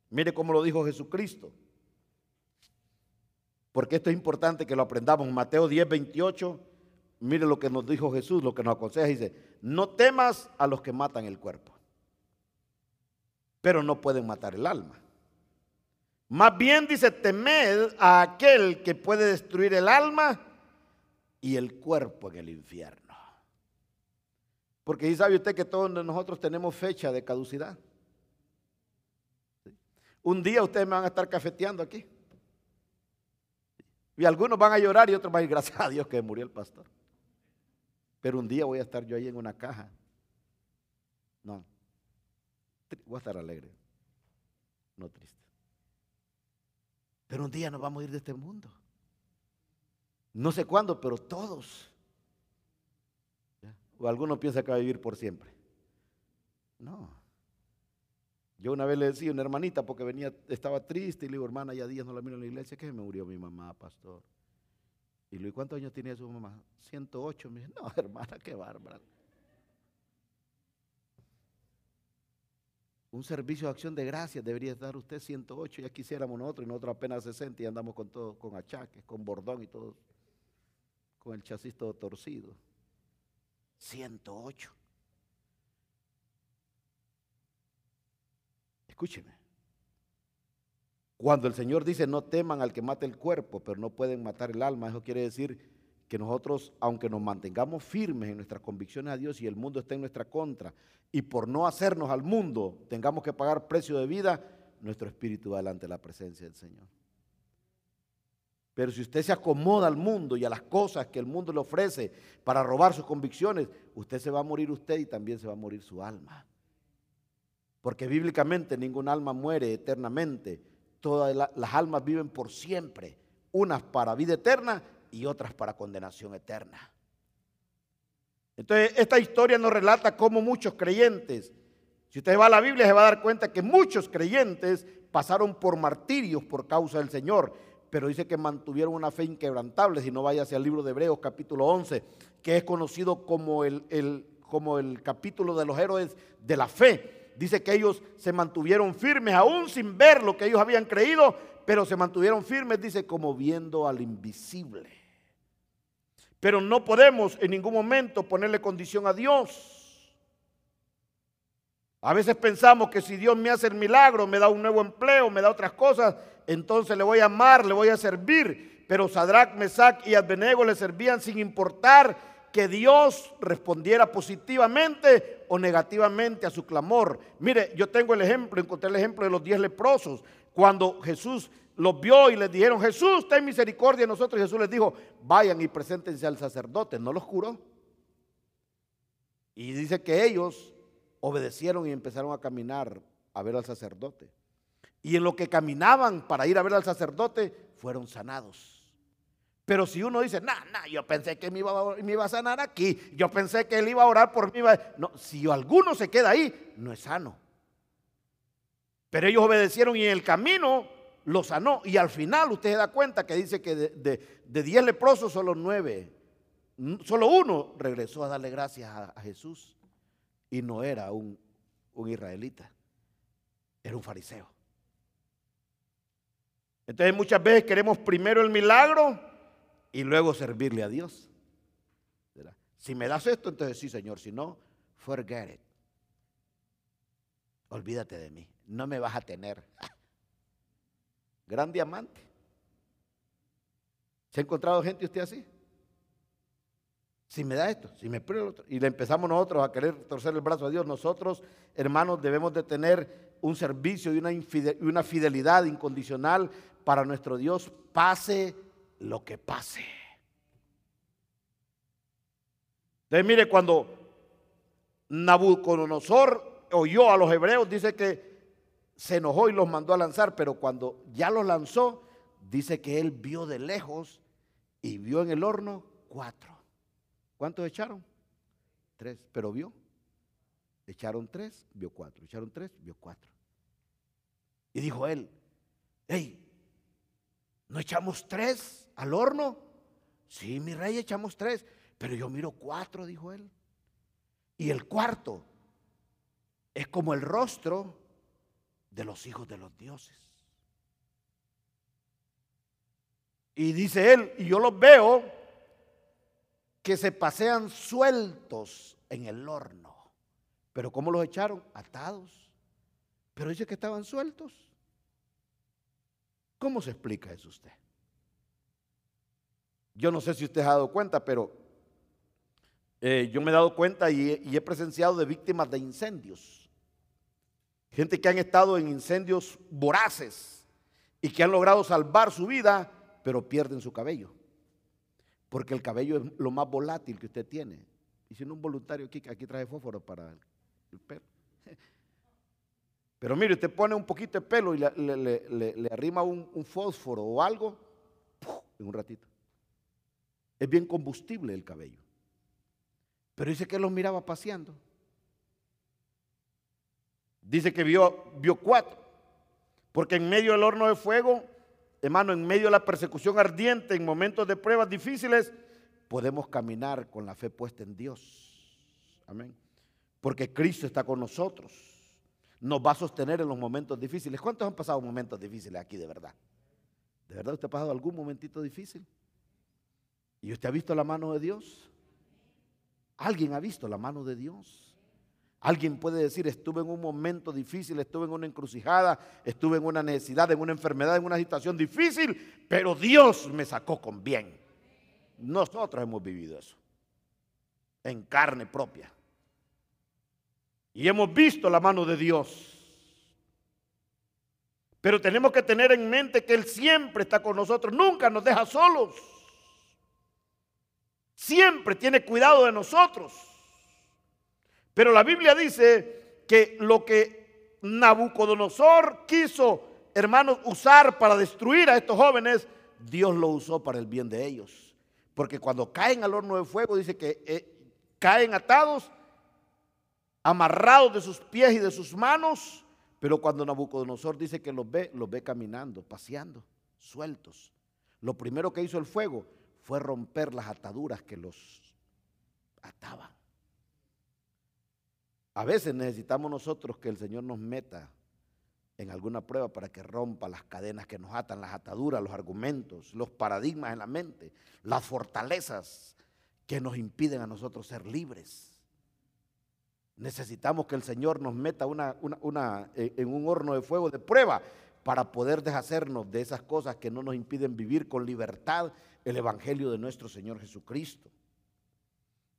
Mire cómo lo dijo Jesucristo porque esto es importante que lo aprendamos. Mateo 10, 28, mire lo que nos dijo Jesús, lo que nos aconseja, dice, no temas a los que matan el cuerpo, pero no pueden matar el alma. Más bien dice, temed a aquel que puede destruir el alma y el cuerpo en el infierno. Porque ¿y sabe usted que todos nosotros tenemos fecha de caducidad. Un día ustedes me van a estar cafeteando aquí. Y algunos van a llorar y otros van a decir, gracias a Dios que murió el pastor. Pero un día voy a estar yo ahí en una caja. No. Voy a estar alegre. No triste. Pero un día nos vamos a ir de este mundo. No sé cuándo, pero todos. O alguno piensa que va a vivir por siempre. No. Yo una vez le decía a una hermanita porque venía, estaba triste y le digo, hermana, ya días no la miro en la iglesia, que me murió mi mamá, pastor. Y le digo, ¿cuántos años tenía su mamá? 108. Me dice, no, <laughs> hermana, qué bárbara. Un servicio de acción de gracias debería dar usted 108, ya quisiéramos nosotros y nosotros apenas 60 y andamos con todo, con achaques, con bordón y todo, con el chasis todo torcido. 108. Escúcheme. Cuando el Señor dice no teman al que mate el cuerpo, pero no pueden matar el alma, eso quiere decir que nosotros, aunque nos mantengamos firmes en nuestras convicciones a Dios y el mundo esté en nuestra contra, y por no hacernos al mundo tengamos que pagar precio de vida, nuestro espíritu va delante de la presencia del Señor. Pero si usted se acomoda al mundo y a las cosas que el mundo le ofrece para robar sus convicciones, usted se va a morir usted y también se va a morir su alma. Porque bíblicamente ningún alma muere eternamente. Todas las almas viven por siempre. Unas para vida eterna y otras para condenación eterna. Entonces, esta historia nos relata cómo muchos creyentes, si usted va a la Biblia se va a dar cuenta que muchos creyentes pasaron por martirios por causa del Señor, pero dice que mantuvieron una fe inquebrantable, si no vaya hacia el libro de Hebreos capítulo 11, que es conocido como el, como el capítulo de los héroes de la fe. Dice que ellos se mantuvieron firmes aún sin ver lo que ellos habían creído, pero se mantuvieron firmes, dice, como viendo al invisible. Pero no podemos en ningún momento ponerle condición a Dios. A veces pensamos que si Dios me hace el milagro, me da un nuevo empleo, me da otras cosas, entonces le voy a amar, le voy a servir. Pero Sadrach, Mesach y Abednego le servían sin importar que Dios respondiera positivamente o negativamente a su clamor. Mire, yo tengo el ejemplo, encontré el ejemplo de los diez leprosos. Cuando Jesús los vio y les dijeron, Jesús, ten misericordia de nosotros. Jesús les dijo, vayan y preséntense al sacerdote. No los curó. Y dice que ellos obedecieron y empezaron a caminar a ver al sacerdote. Y en lo que caminaban para ir a ver al sacerdote, fueron sanados. Pero si uno dice, no, no, yo pensé que me iba, a sanar aquí, yo pensé que él iba a orar por mí. No, si alguno se queda ahí, no es sano. Pero ellos obedecieron y en el camino lo sanó. Y al final usted se da cuenta que dice que de, diez leprosos, solo nueve, solo uno regresó a darle gracias a, Jesús. Y no era un, un israelita, era un fariseo. Entonces muchas veces queremos primero el milagro y luego servirle a Dios. Si me das esto, entonces sí, Señor. Si no, forget it. Olvídate de mí. No me vas a tener. <laughs> gran diamante. ¿Se ha encontrado gente usted así? Si me da esto, si me prueba el otro, y le empezamos nosotros a querer torcer el brazo a Dios, nosotros, hermanos, debemos de tener un servicio y una, una fidelidad incondicional para nuestro Dios, pase lo que pase. Entonces, mire, cuando Nabucodonosor oyó a los hebreos, dice que se enojó y los mandó a lanzar, pero cuando ya los lanzó, dice que él vio de lejos y vio en el horno cuatro. ¿Cuántos echaron? Tres, pero vio. Echaron tres, vio cuatro. Echaron tres, vio cuatro. Y dijo él, hey, ¿no echamos tres al horno? Sí, mi rey, echamos tres, pero yo miro cuatro, dijo él. Y el cuarto es como el rostro de los hijos de los dioses. Y dice él, y yo los veo que se pasean sueltos en el horno. Pero ¿cómo los echaron? Atados. Pero dice que estaban sueltos. ¿Cómo se explica eso usted? Yo no sé si usted ha dado cuenta, pero eh, yo me he dado cuenta y he presenciado de víctimas de incendios gente que han estado en incendios voraces y que han logrado salvar su vida, pero pierden su cabello. Porque el cabello es lo más volátil que usted tiene. Y si no un voluntario aquí, aquí trae fósforo para el pelo. <laughs> Pero mire, usted pone un poquito de pelo y le, arrima un, fósforo o algo en un ratito. Es bien combustible el cabello. Pero dice que los miraba paseando. Dice que vio, vio cuatro. Porque en medio del horno de fuego, hermano, en medio de la persecución ardiente, en momentos de pruebas difíciles, podemos caminar con la fe puesta en Dios. Amén. Porque Cristo está con nosotros. Nos va a sostener en los momentos difíciles. ¿Cuántos han pasado momentos difíciles aquí de verdad? ¿De verdad usted ha pasado algún momentito difícil? ¿Y usted ha visto la mano de Dios? ¿Alguien ha visto la mano de Dios? Alguien puede decir, estuve en un momento difícil, estuve en una encrucijada, estuve en una necesidad, en una enfermedad, en una situación difícil, pero Dios me sacó con bien. Nosotros hemos vivido eso, en carne propia. Y hemos visto la mano de Dios. Pero tenemos que tener en mente que Él siempre está con nosotros, nunca nos deja solos. Siempre tiene cuidado de nosotros. Pero la Biblia dice que lo que Nabucodonosor quiso, hermanos, usar para destruir a estos jóvenes, Dios lo usó para el bien de ellos. Porque cuando caen al horno de fuego, dice que eh, caen atados, amarrados de sus pies y de sus manos. Pero cuando Nabucodonosor dice que los ve, los ve caminando, paseando, sueltos. Lo primero que hizo el fuego fue romper las ataduras que los ataban. A veces necesitamos nosotros que el Señor nos meta en alguna prueba para que rompa las cadenas que nos atan, las ataduras, los argumentos, los paradigmas en la mente, las fortalezas que nos impiden a nosotros ser libres. Necesitamos que el Señor nos meta eh, en un horno de fuego de prueba para poder deshacernos de esas cosas que no nos impiden vivir con libertad el Evangelio de nuestro Señor Jesucristo.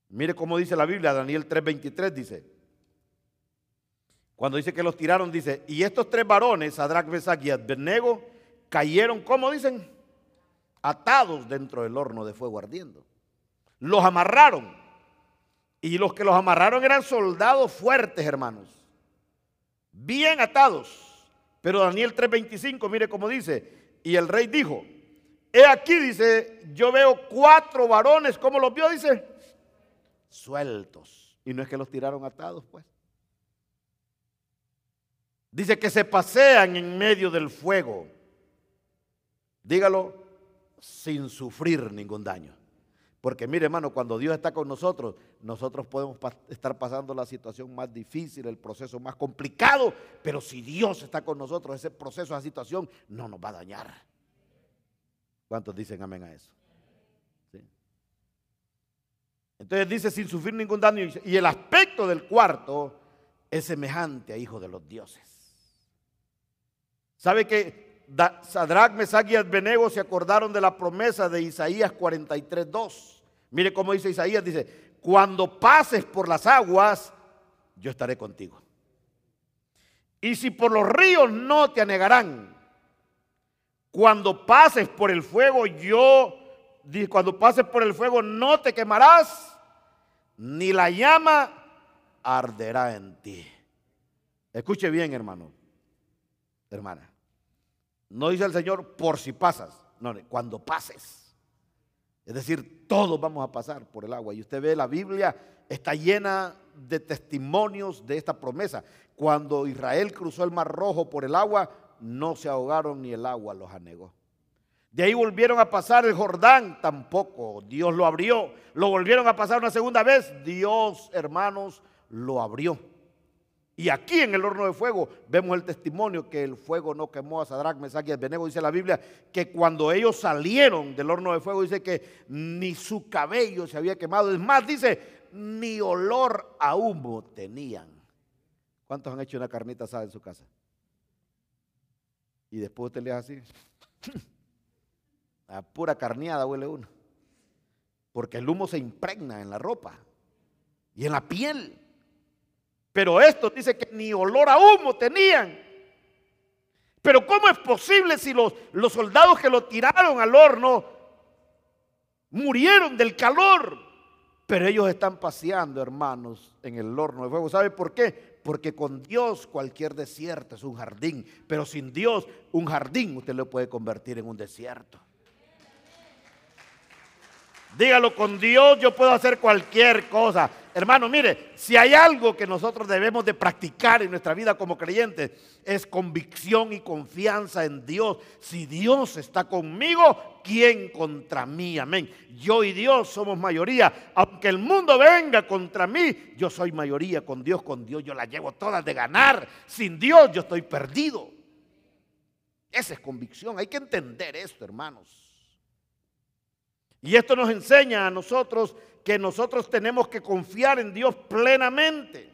Mire cómo dice la Biblia, Daniel 3:23 dice, cuando dice que los tiraron, dice, y estos tres varones, Sadrach, Mesach y Abednego, cayeron, ¿cómo dicen? Atados dentro del horno de fuego ardiendo. Los amarraron. Y los que los amarraron eran soldados fuertes, hermanos. Bien atados. Pero Daniel 3:25, mire cómo dice. Y el rey dijo, he aquí, dice, yo veo cuatro varones, ¿cómo los vio? Dice, sueltos. Y no es que los tiraron atados, pues. Dice que se pasean en medio del fuego. Dígalo sin sufrir ningún daño. Porque mire hermano, cuando Dios está con nosotros, nosotros podemos estar pasando la situación más difícil, el proceso más complicado, pero si Dios está con nosotros, ese proceso, esa situación no nos va a dañar. ¿Cuántos dicen amén a eso? Entonces dice sin sufrir ningún daño y el aspecto del cuarto es semejante a hijo de los dioses. ¿Sabe que Sadrach, Mesach y Abednego se acordaron de la promesa de Isaías 43, 2? Mire cómo dice Isaías, dice, cuando pases por las aguas, yo estaré contigo. Y si por los ríos no te anegarán, cuando pases por el fuego, yo, cuando pases por el fuego no te quemarás, ni la llama arderá en ti. Escuche bien, hermano hermana. No dice el Señor por si pasas, no, cuando pases. Es decir, todos vamos a pasar por el agua. Y usted ve, la Biblia está llena de testimonios de esta promesa. Cuando Israel cruzó el Mar Rojo por el agua, no se ahogaron ni el agua los anegó. De ahí volvieron a pasar el Jordán, tampoco. Dios lo abrió. Lo volvieron a pasar una segunda vez. Dios, hermanos, lo abrió. Y aquí en el horno de fuego vemos el testimonio que el fuego no quemó a Sadrach, Mesach y Abednego. Dice la Biblia que cuando ellos salieron del horno de fuego, dice que ni su cabello se había quemado. Es más, dice, ni olor a humo tenían. ¿Cuántos han hecho una carnita asada en su casa? Y después usted le hace así. A pura carneada huele uno. Porque el humo se impregna en la ropa y en la piel. Pero esto dice que ni olor a humo tenían. Pero ¿cómo es posible si los, los soldados que lo tiraron al horno murieron del calor? Pero ellos están paseando, hermanos, en el horno de fuego. ¿Sabe por qué? Porque con Dios cualquier desierto es un jardín. Pero sin Dios, un jardín usted lo puede convertir en un desierto. Dígalo, con Dios yo puedo hacer cualquier cosa. Hermano, mire, si hay algo que nosotros debemos de practicar en nuestra vida como creyentes, es convicción y confianza en Dios. Si Dios está conmigo, ¿quién contra mí? Amén. Yo y Dios somos mayoría. Aunque el mundo venga contra mí, yo soy mayoría. Con Dios, con Dios yo la llevo todas de ganar. Sin Dios yo estoy perdido. Esa es convicción. Hay que entender esto, hermanos. Y esto nos enseña a nosotros que nosotros tenemos que confiar en Dios plenamente.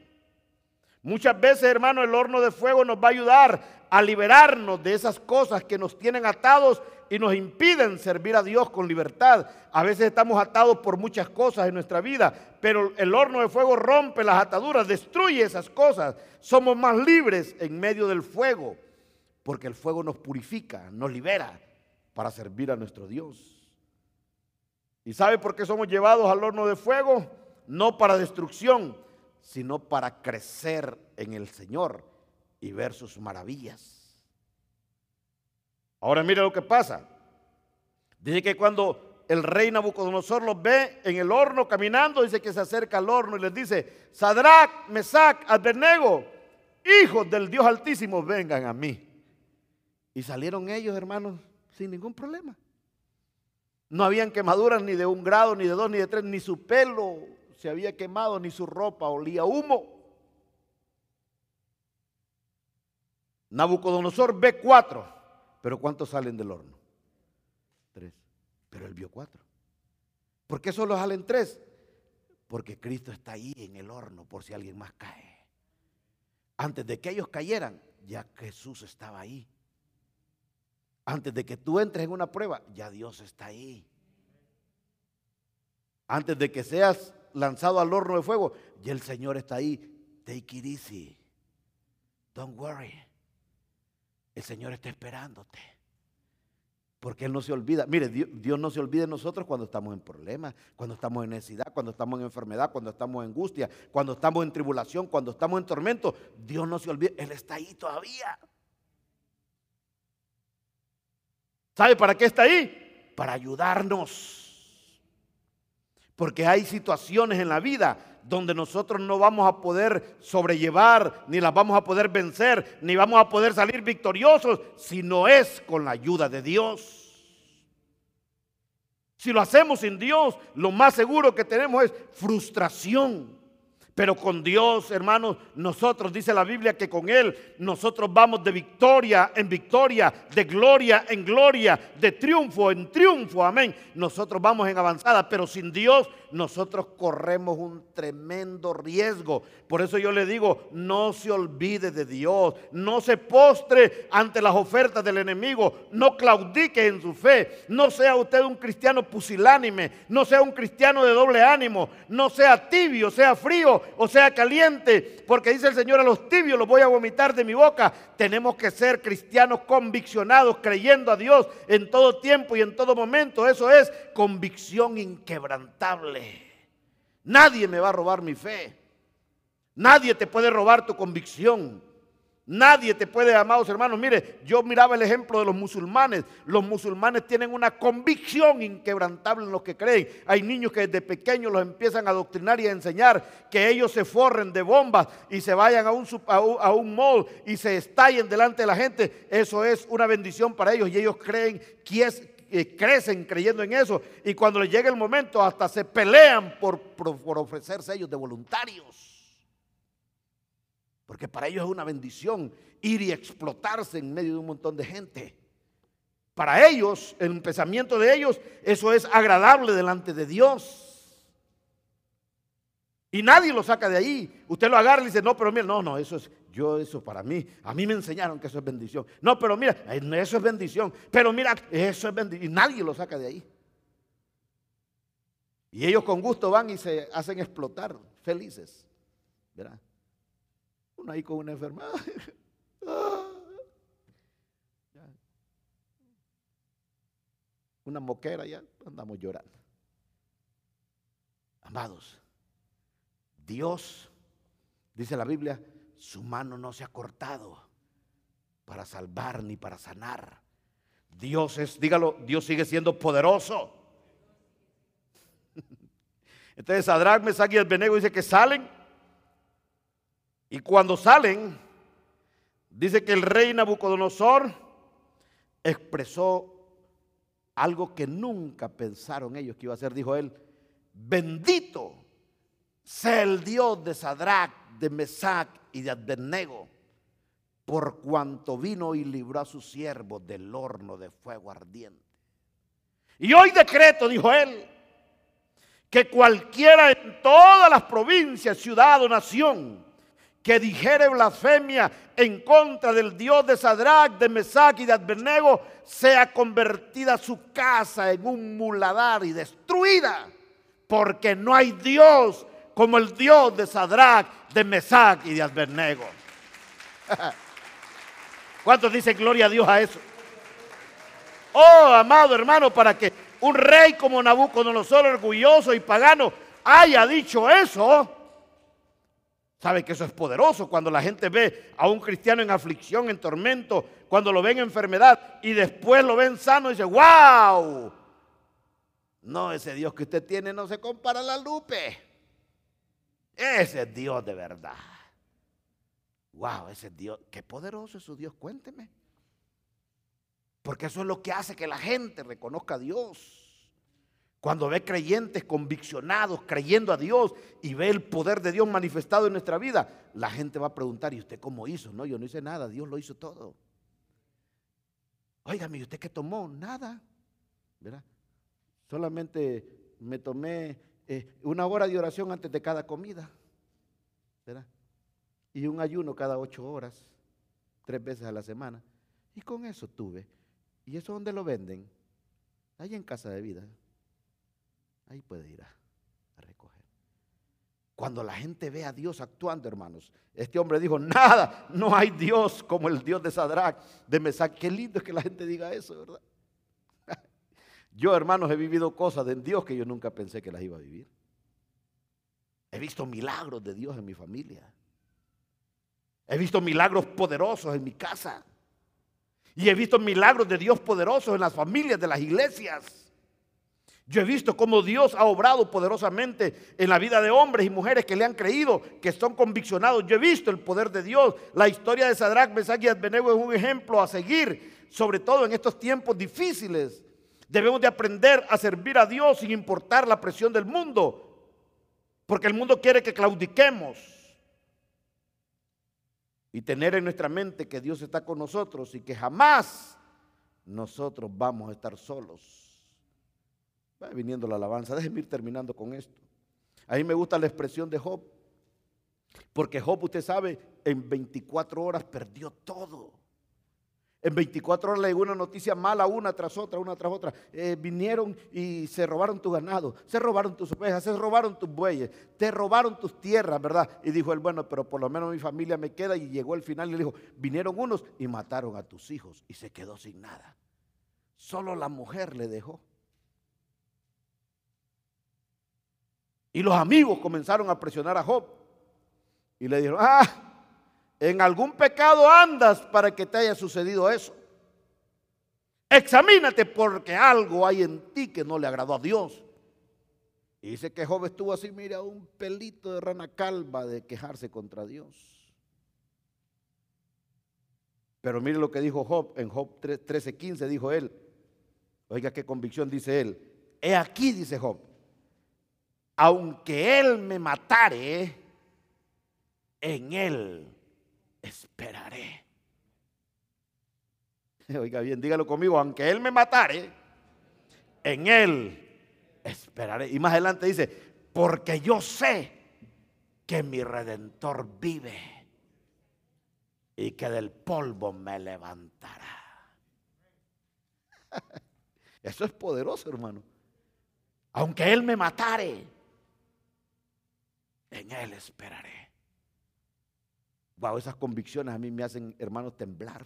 Muchas veces, hermano, el horno de fuego nos va a ayudar a liberarnos de esas cosas que nos tienen atados y nos impiden servir a Dios con libertad. A veces estamos atados por muchas cosas en nuestra vida, pero el horno de fuego rompe las ataduras, destruye esas cosas. Somos más libres en medio del fuego, porque el fuego nos purifica, nos libera para servir a nuestro Dios. ¿Y sabe por qué somos llevados al horno de fuego? No para destrucción, sino para crecer en el Señor y ver sus maravillas. Ahora mire lo que pasa. Dice que cuando el rey Nabucodonosor los ve en el horno caminando, dice que se acerca al horno y les dice, Sadrach, Mesac, Abednego, hijos del Dios Altísimo, vengan a mí. Y salieron ellos, hermanos, sin ningún problema. No habían quemaduras ni de un grado, ni de dos, ni de tres, ni su pelo se había quemado, ni su ropa olía humo. Nabucodonosor ve cuatro, pero ¿cuántos salen del horno? Tres. Pero él vio cuatro. ¿Por qué solo salen tres? Porque Cristo está ahí en el horno por si alguien más cae. Antes de que ellos cayeran, ya Jesús estaba ahí. Antes de que tú entres en una prueba, ya Dios está ahí. Antes de que seas lanzado al horno de fuego, ya el Señor está ahí. Take it easy. Don't worry. El Señor está esperándote. Porque Él no se olvida. Mire, Dios, no se olvida de nosotros cuando estamos en problemas, cuando estamos en necesidad, cuando estamos en enfermedad, cuando estamos en angustia, cuando estamos en tribulación, cuando estamos en tormento. Dios no se olvida. Él está ahí todavía. ¿Sabe para qué está ahí? Para ayudarnos. Porque hay situaciones en la vida donde nosotros no vamos a poder sobrellevar, ni las vamos a poder vencer, ni vamos a poder salir victoriosos si no es con la ayuda de Dios. Si lo hacemos sin Dios, lo más seguro que tenemos es frustración. Pero con Dios, hermanos, nosotros, dice la Biblia, que con Él nosotros vamos de victoria en victoria, de gloria en gloria, de triunfo en triunfo, amén. Nosotros vamos en avanzada, pero sin Dios nosotros corremos un tremendo riesgo. Por eso yo le digo, no se olvide de Dios, no se postre ante las ofertas del enemigo, no claudique en su fe, no sea usted un cristiano pusilánime, no sea un cristiano de doble ánimo, no sea tibio, sea frío o sea caliente, porque dice el Señor a los tibios los voy a vomitar de mi boca. Tenemos que ser cristianos conviccionados, creyendo a Dios en todo tiempo y en todo momento. Eso es convicción inquebrantable. Nadie me va a robar mi fe. Nadie te puede robar tu convicción. Nadie te puede, amados hermanos. Mire, yo miraba el ejemplo de los musulmanes. Los musulmanes tienen una convicción inquebrantable en lo que creen. Hay niños que desde pequeños los empiezan a adoctrinar y a enseñar que ellos se forren de bombas y se vayan a un, a un, mall y se estallen delante de la gente. Eso es una bendición para ellos y ellos creen que es, crecen creyendo en eso. Y cuando les llega el momento, hasta se pelean por, por ofrecerse ellos de voluntarios. Porque para ellos es una bendición ir y explotarse en medio de un montón de gente. Para ellos, el pensamiento de ellos, eso es agradable delante de Dios. Y nadie lo saca de ahí. Usted lo agarra y dice, no, pero mira, no, no, eso es, yo, eso para mí, a mí me enseñaron que eso es bendición. No, pero mira, eso es bendición. Pero mira, eso es bendición. Y nadie lo saca de ahí. Y ellos con gusto van y se hacen explotar, felices. ¿Verdad? Uno ahí con una enfermedad. <laughs> Una moquera ya andamos llorando. Amados, Dios, dice la Biblia, su mano no se ha cortado para salvar ni para sanar. Dios es, dígalo, Dios sigue siendo poderoso. <laughs> Entonces Sadrach, Mesach y dice que salen. Y cuando salen, dice que el rey Nabucodonosor expresó algo que nunca pensaron ellos que iba a ser. Dijo él, bendito sea el Dios de Sadrach, de Mesach y de Abednego, por cuanto vino y libró a sus siervos del horno de fuego ardiente. Y hoy decreto, dijo él, que cualquiera en todas las provincias, ciudad o nación que dijere blasfemia en contra del Dios de Sadrach, de Mesach y de Abednego, sea convertida su casa en un muladar y destruida, porque no hay Dios como el Dios de Sadrach, de Mesach y de Abednego. <laughs> ¿Cuántos dicen gloria a Dios a eso? Oh, amado hermano, para que un rey como Nabucodonosor, orgulloso y pagano, haya dicho eso, sabe que eso es poderoso cuando la gente ve a un cristiano en aflicción, en tormento, cuando lo ven en enfermedad y después lo ven sano y dice, wow, no, ese Dios que usted tiene no se compara a la lupe. Ese es Dios de verdad. Wow, ese Dios, qué poderoso es su Dios, cuénteme. Porque eso es lo que hace que la gente reconozca a Dios. Cuando ve creyentes conviccionados, creyendo a Dios y ve el poder de Dios manifestado en nuestra vida, la gente va a preguntar, ¿y usted cómo hizo? No, yo no hice nada, Dios lo hizo todo. Óigame, ¿y usted qué tomó? Nada. ¿Verdad? Solamente me tomé eh, una hora de oración antes de cada comida. ¿Verdad? Y un ayuno cada ocho horas, tres veces a la semana. Y con eso tuve. ¿Y eso dónde lo venden? Ahí en Casa de Vida. Ahí puede ir a, recoger. Cuando la gente ve a Dios actuando, hermanos, este hombre dijo, nada, no hay Dios como el Dios de Sadrach, de Mesach. Qué lindo es que la gente diga eso, ¿verdad? Yo, hermanos, he vivido cosas de Dios que yo nunca pensé que las iba a vivir. He visto milagros de Dios en mi familia. He visto milagros poderosos en mi casa. Y he visto milagros de Dios poderosos en las familias de las iglesias. Yo he visto cómo Dios ha obrado poderosamente en la vida de hombres y mujeres que le han creído, que son conviccionados. Yo he visto el poder de Dios. La historia de Sadrach, Mesach y Abednego es un ejemplo a seguir, sobre todo en estos tiempos difíciles. Debemos de aprender a servir a Dios sin importar la presión del mundo, porque el mundo quiere que claudiquemos y tener en nuestra mente que Dios está con nosotros y que jamás nosotros vamos a estar solos. Va viniendo la alabanza. <laughs> Déjenme ir terminando con esto. A mí me gusta la expresión de Job. Porque Job, usted sabe, en 24 horas perdió todo. En 24 horas le llegó una noticia mala una tras otra, una tras otra. Eh, vinieron y se robaron tu ganado, se robaron tus ovejas, se robaron tus bueyes, te robaron tus tierras, ¿verdad? Y dijo él, bueno, pero por lo menos mi familia me queda. Y llegó el final y le dijo, vinieron unos y mataron a tus hijos. Y se quedó sin nada. Solo la mujer le dejó. Y los amigos comenzaron a presionar a Job. Y le dijeron, ah, en algún pecado andas para que te haya sucedido eso. Examínate porque algo hay en ti que no le agradó a Dios. Y dice que Job estuvo así, mira, un pelito de rana calva de quejarse contra Dios. Pero mire lo que dijo Job, en Job 13:15 dijo él, oiga qué convicción dice él, he aquí, dice Job, aunque él me matare, en él esperaré. <laughs> Oiga bien, dígalo conmigo, aunque Él me matare, en Él esperaré. Y más adelante dice, porque yo sé que mi redentor vive y que del polvo me levantará. <laughs> Eso es poderoso, hermano. Aunque Él me matare, en Él esperaré. Wow, esas convicciones a mí me hacen, hermanos, temblar.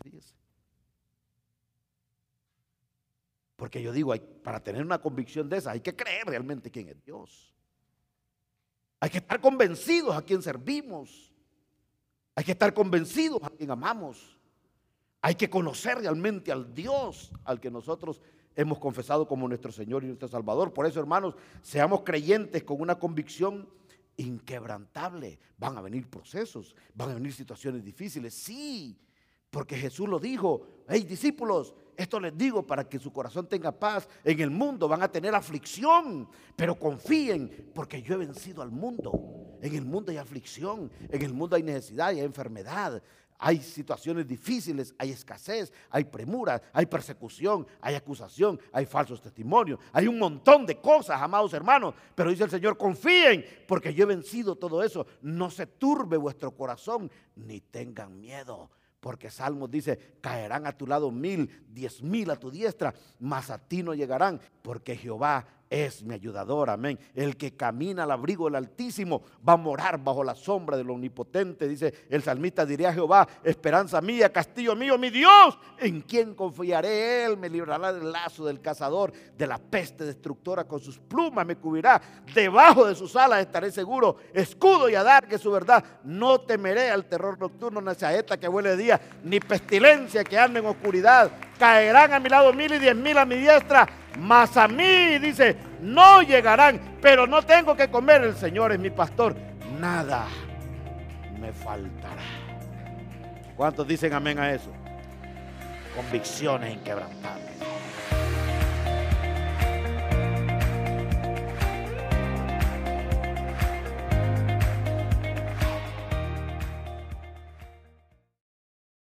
Porque yo digo, para tener una convicción de esa hay que creer realmente quién es Dios. Hay que estar convencidos a quién servimos. Hay que estar convencidos a quién amamos. Hay que conocer realmente al Dios al que nosotros hemos confesado como nuestro Señor y nuestro Salvador. Por eso, hermanos, seamos creyentes con una convicción inquebrantable. Van a venir procesos, van a venir situaciones difíciles, sí, porque Jesús lo dijo, hey discípulos, esto les digo para que su corazón tenga paz. En el mundo van a tener aflicción, pero confíen porque yo he vencido al mundo. En el mundo hay aflicción, en el mundo hay necesidad y hay enfermedad. Hay situaciones difíciles, hay escasez, hay premura, hay persecución, hay acusación, hay falsos testimonios, hay un montón de cosas, amados hermanos. Pero dice el Señor, confíen, porque yo he vencido todo eso. No se turbe vuestro corazón, ni tengan miedo. Porque Salmos dice, caerán a tu lado mil, diez mil a tu diestra, mas a ti no llegarán, porque Jehová es mi ayudador, amén. El que camina al abrigo del Altísimo va a morar bajo la sombra del Omnipotente, dice el salmista, diría Jehová, esperanza mía, castillo mío, mi Dios, en quien confiaré Él, me librará del lazo del cazador, de la peste destructora, con sus plumas me cubrirá, debajo de sus alas estaré seguro, escudo y dar que su verdad, no temeré al terror nocturno, ni saeta que huele de día, ni pestilencia que ande en oscuridad, caerán a mi lado mil y diez mil a mi diestra, mas a mí, dice, no llegarán, pero no tengo que comer, el Señor es mi pastor, nada me faltará. ¿Cuántos dicen amén a eso? Convicciones inquebrantables.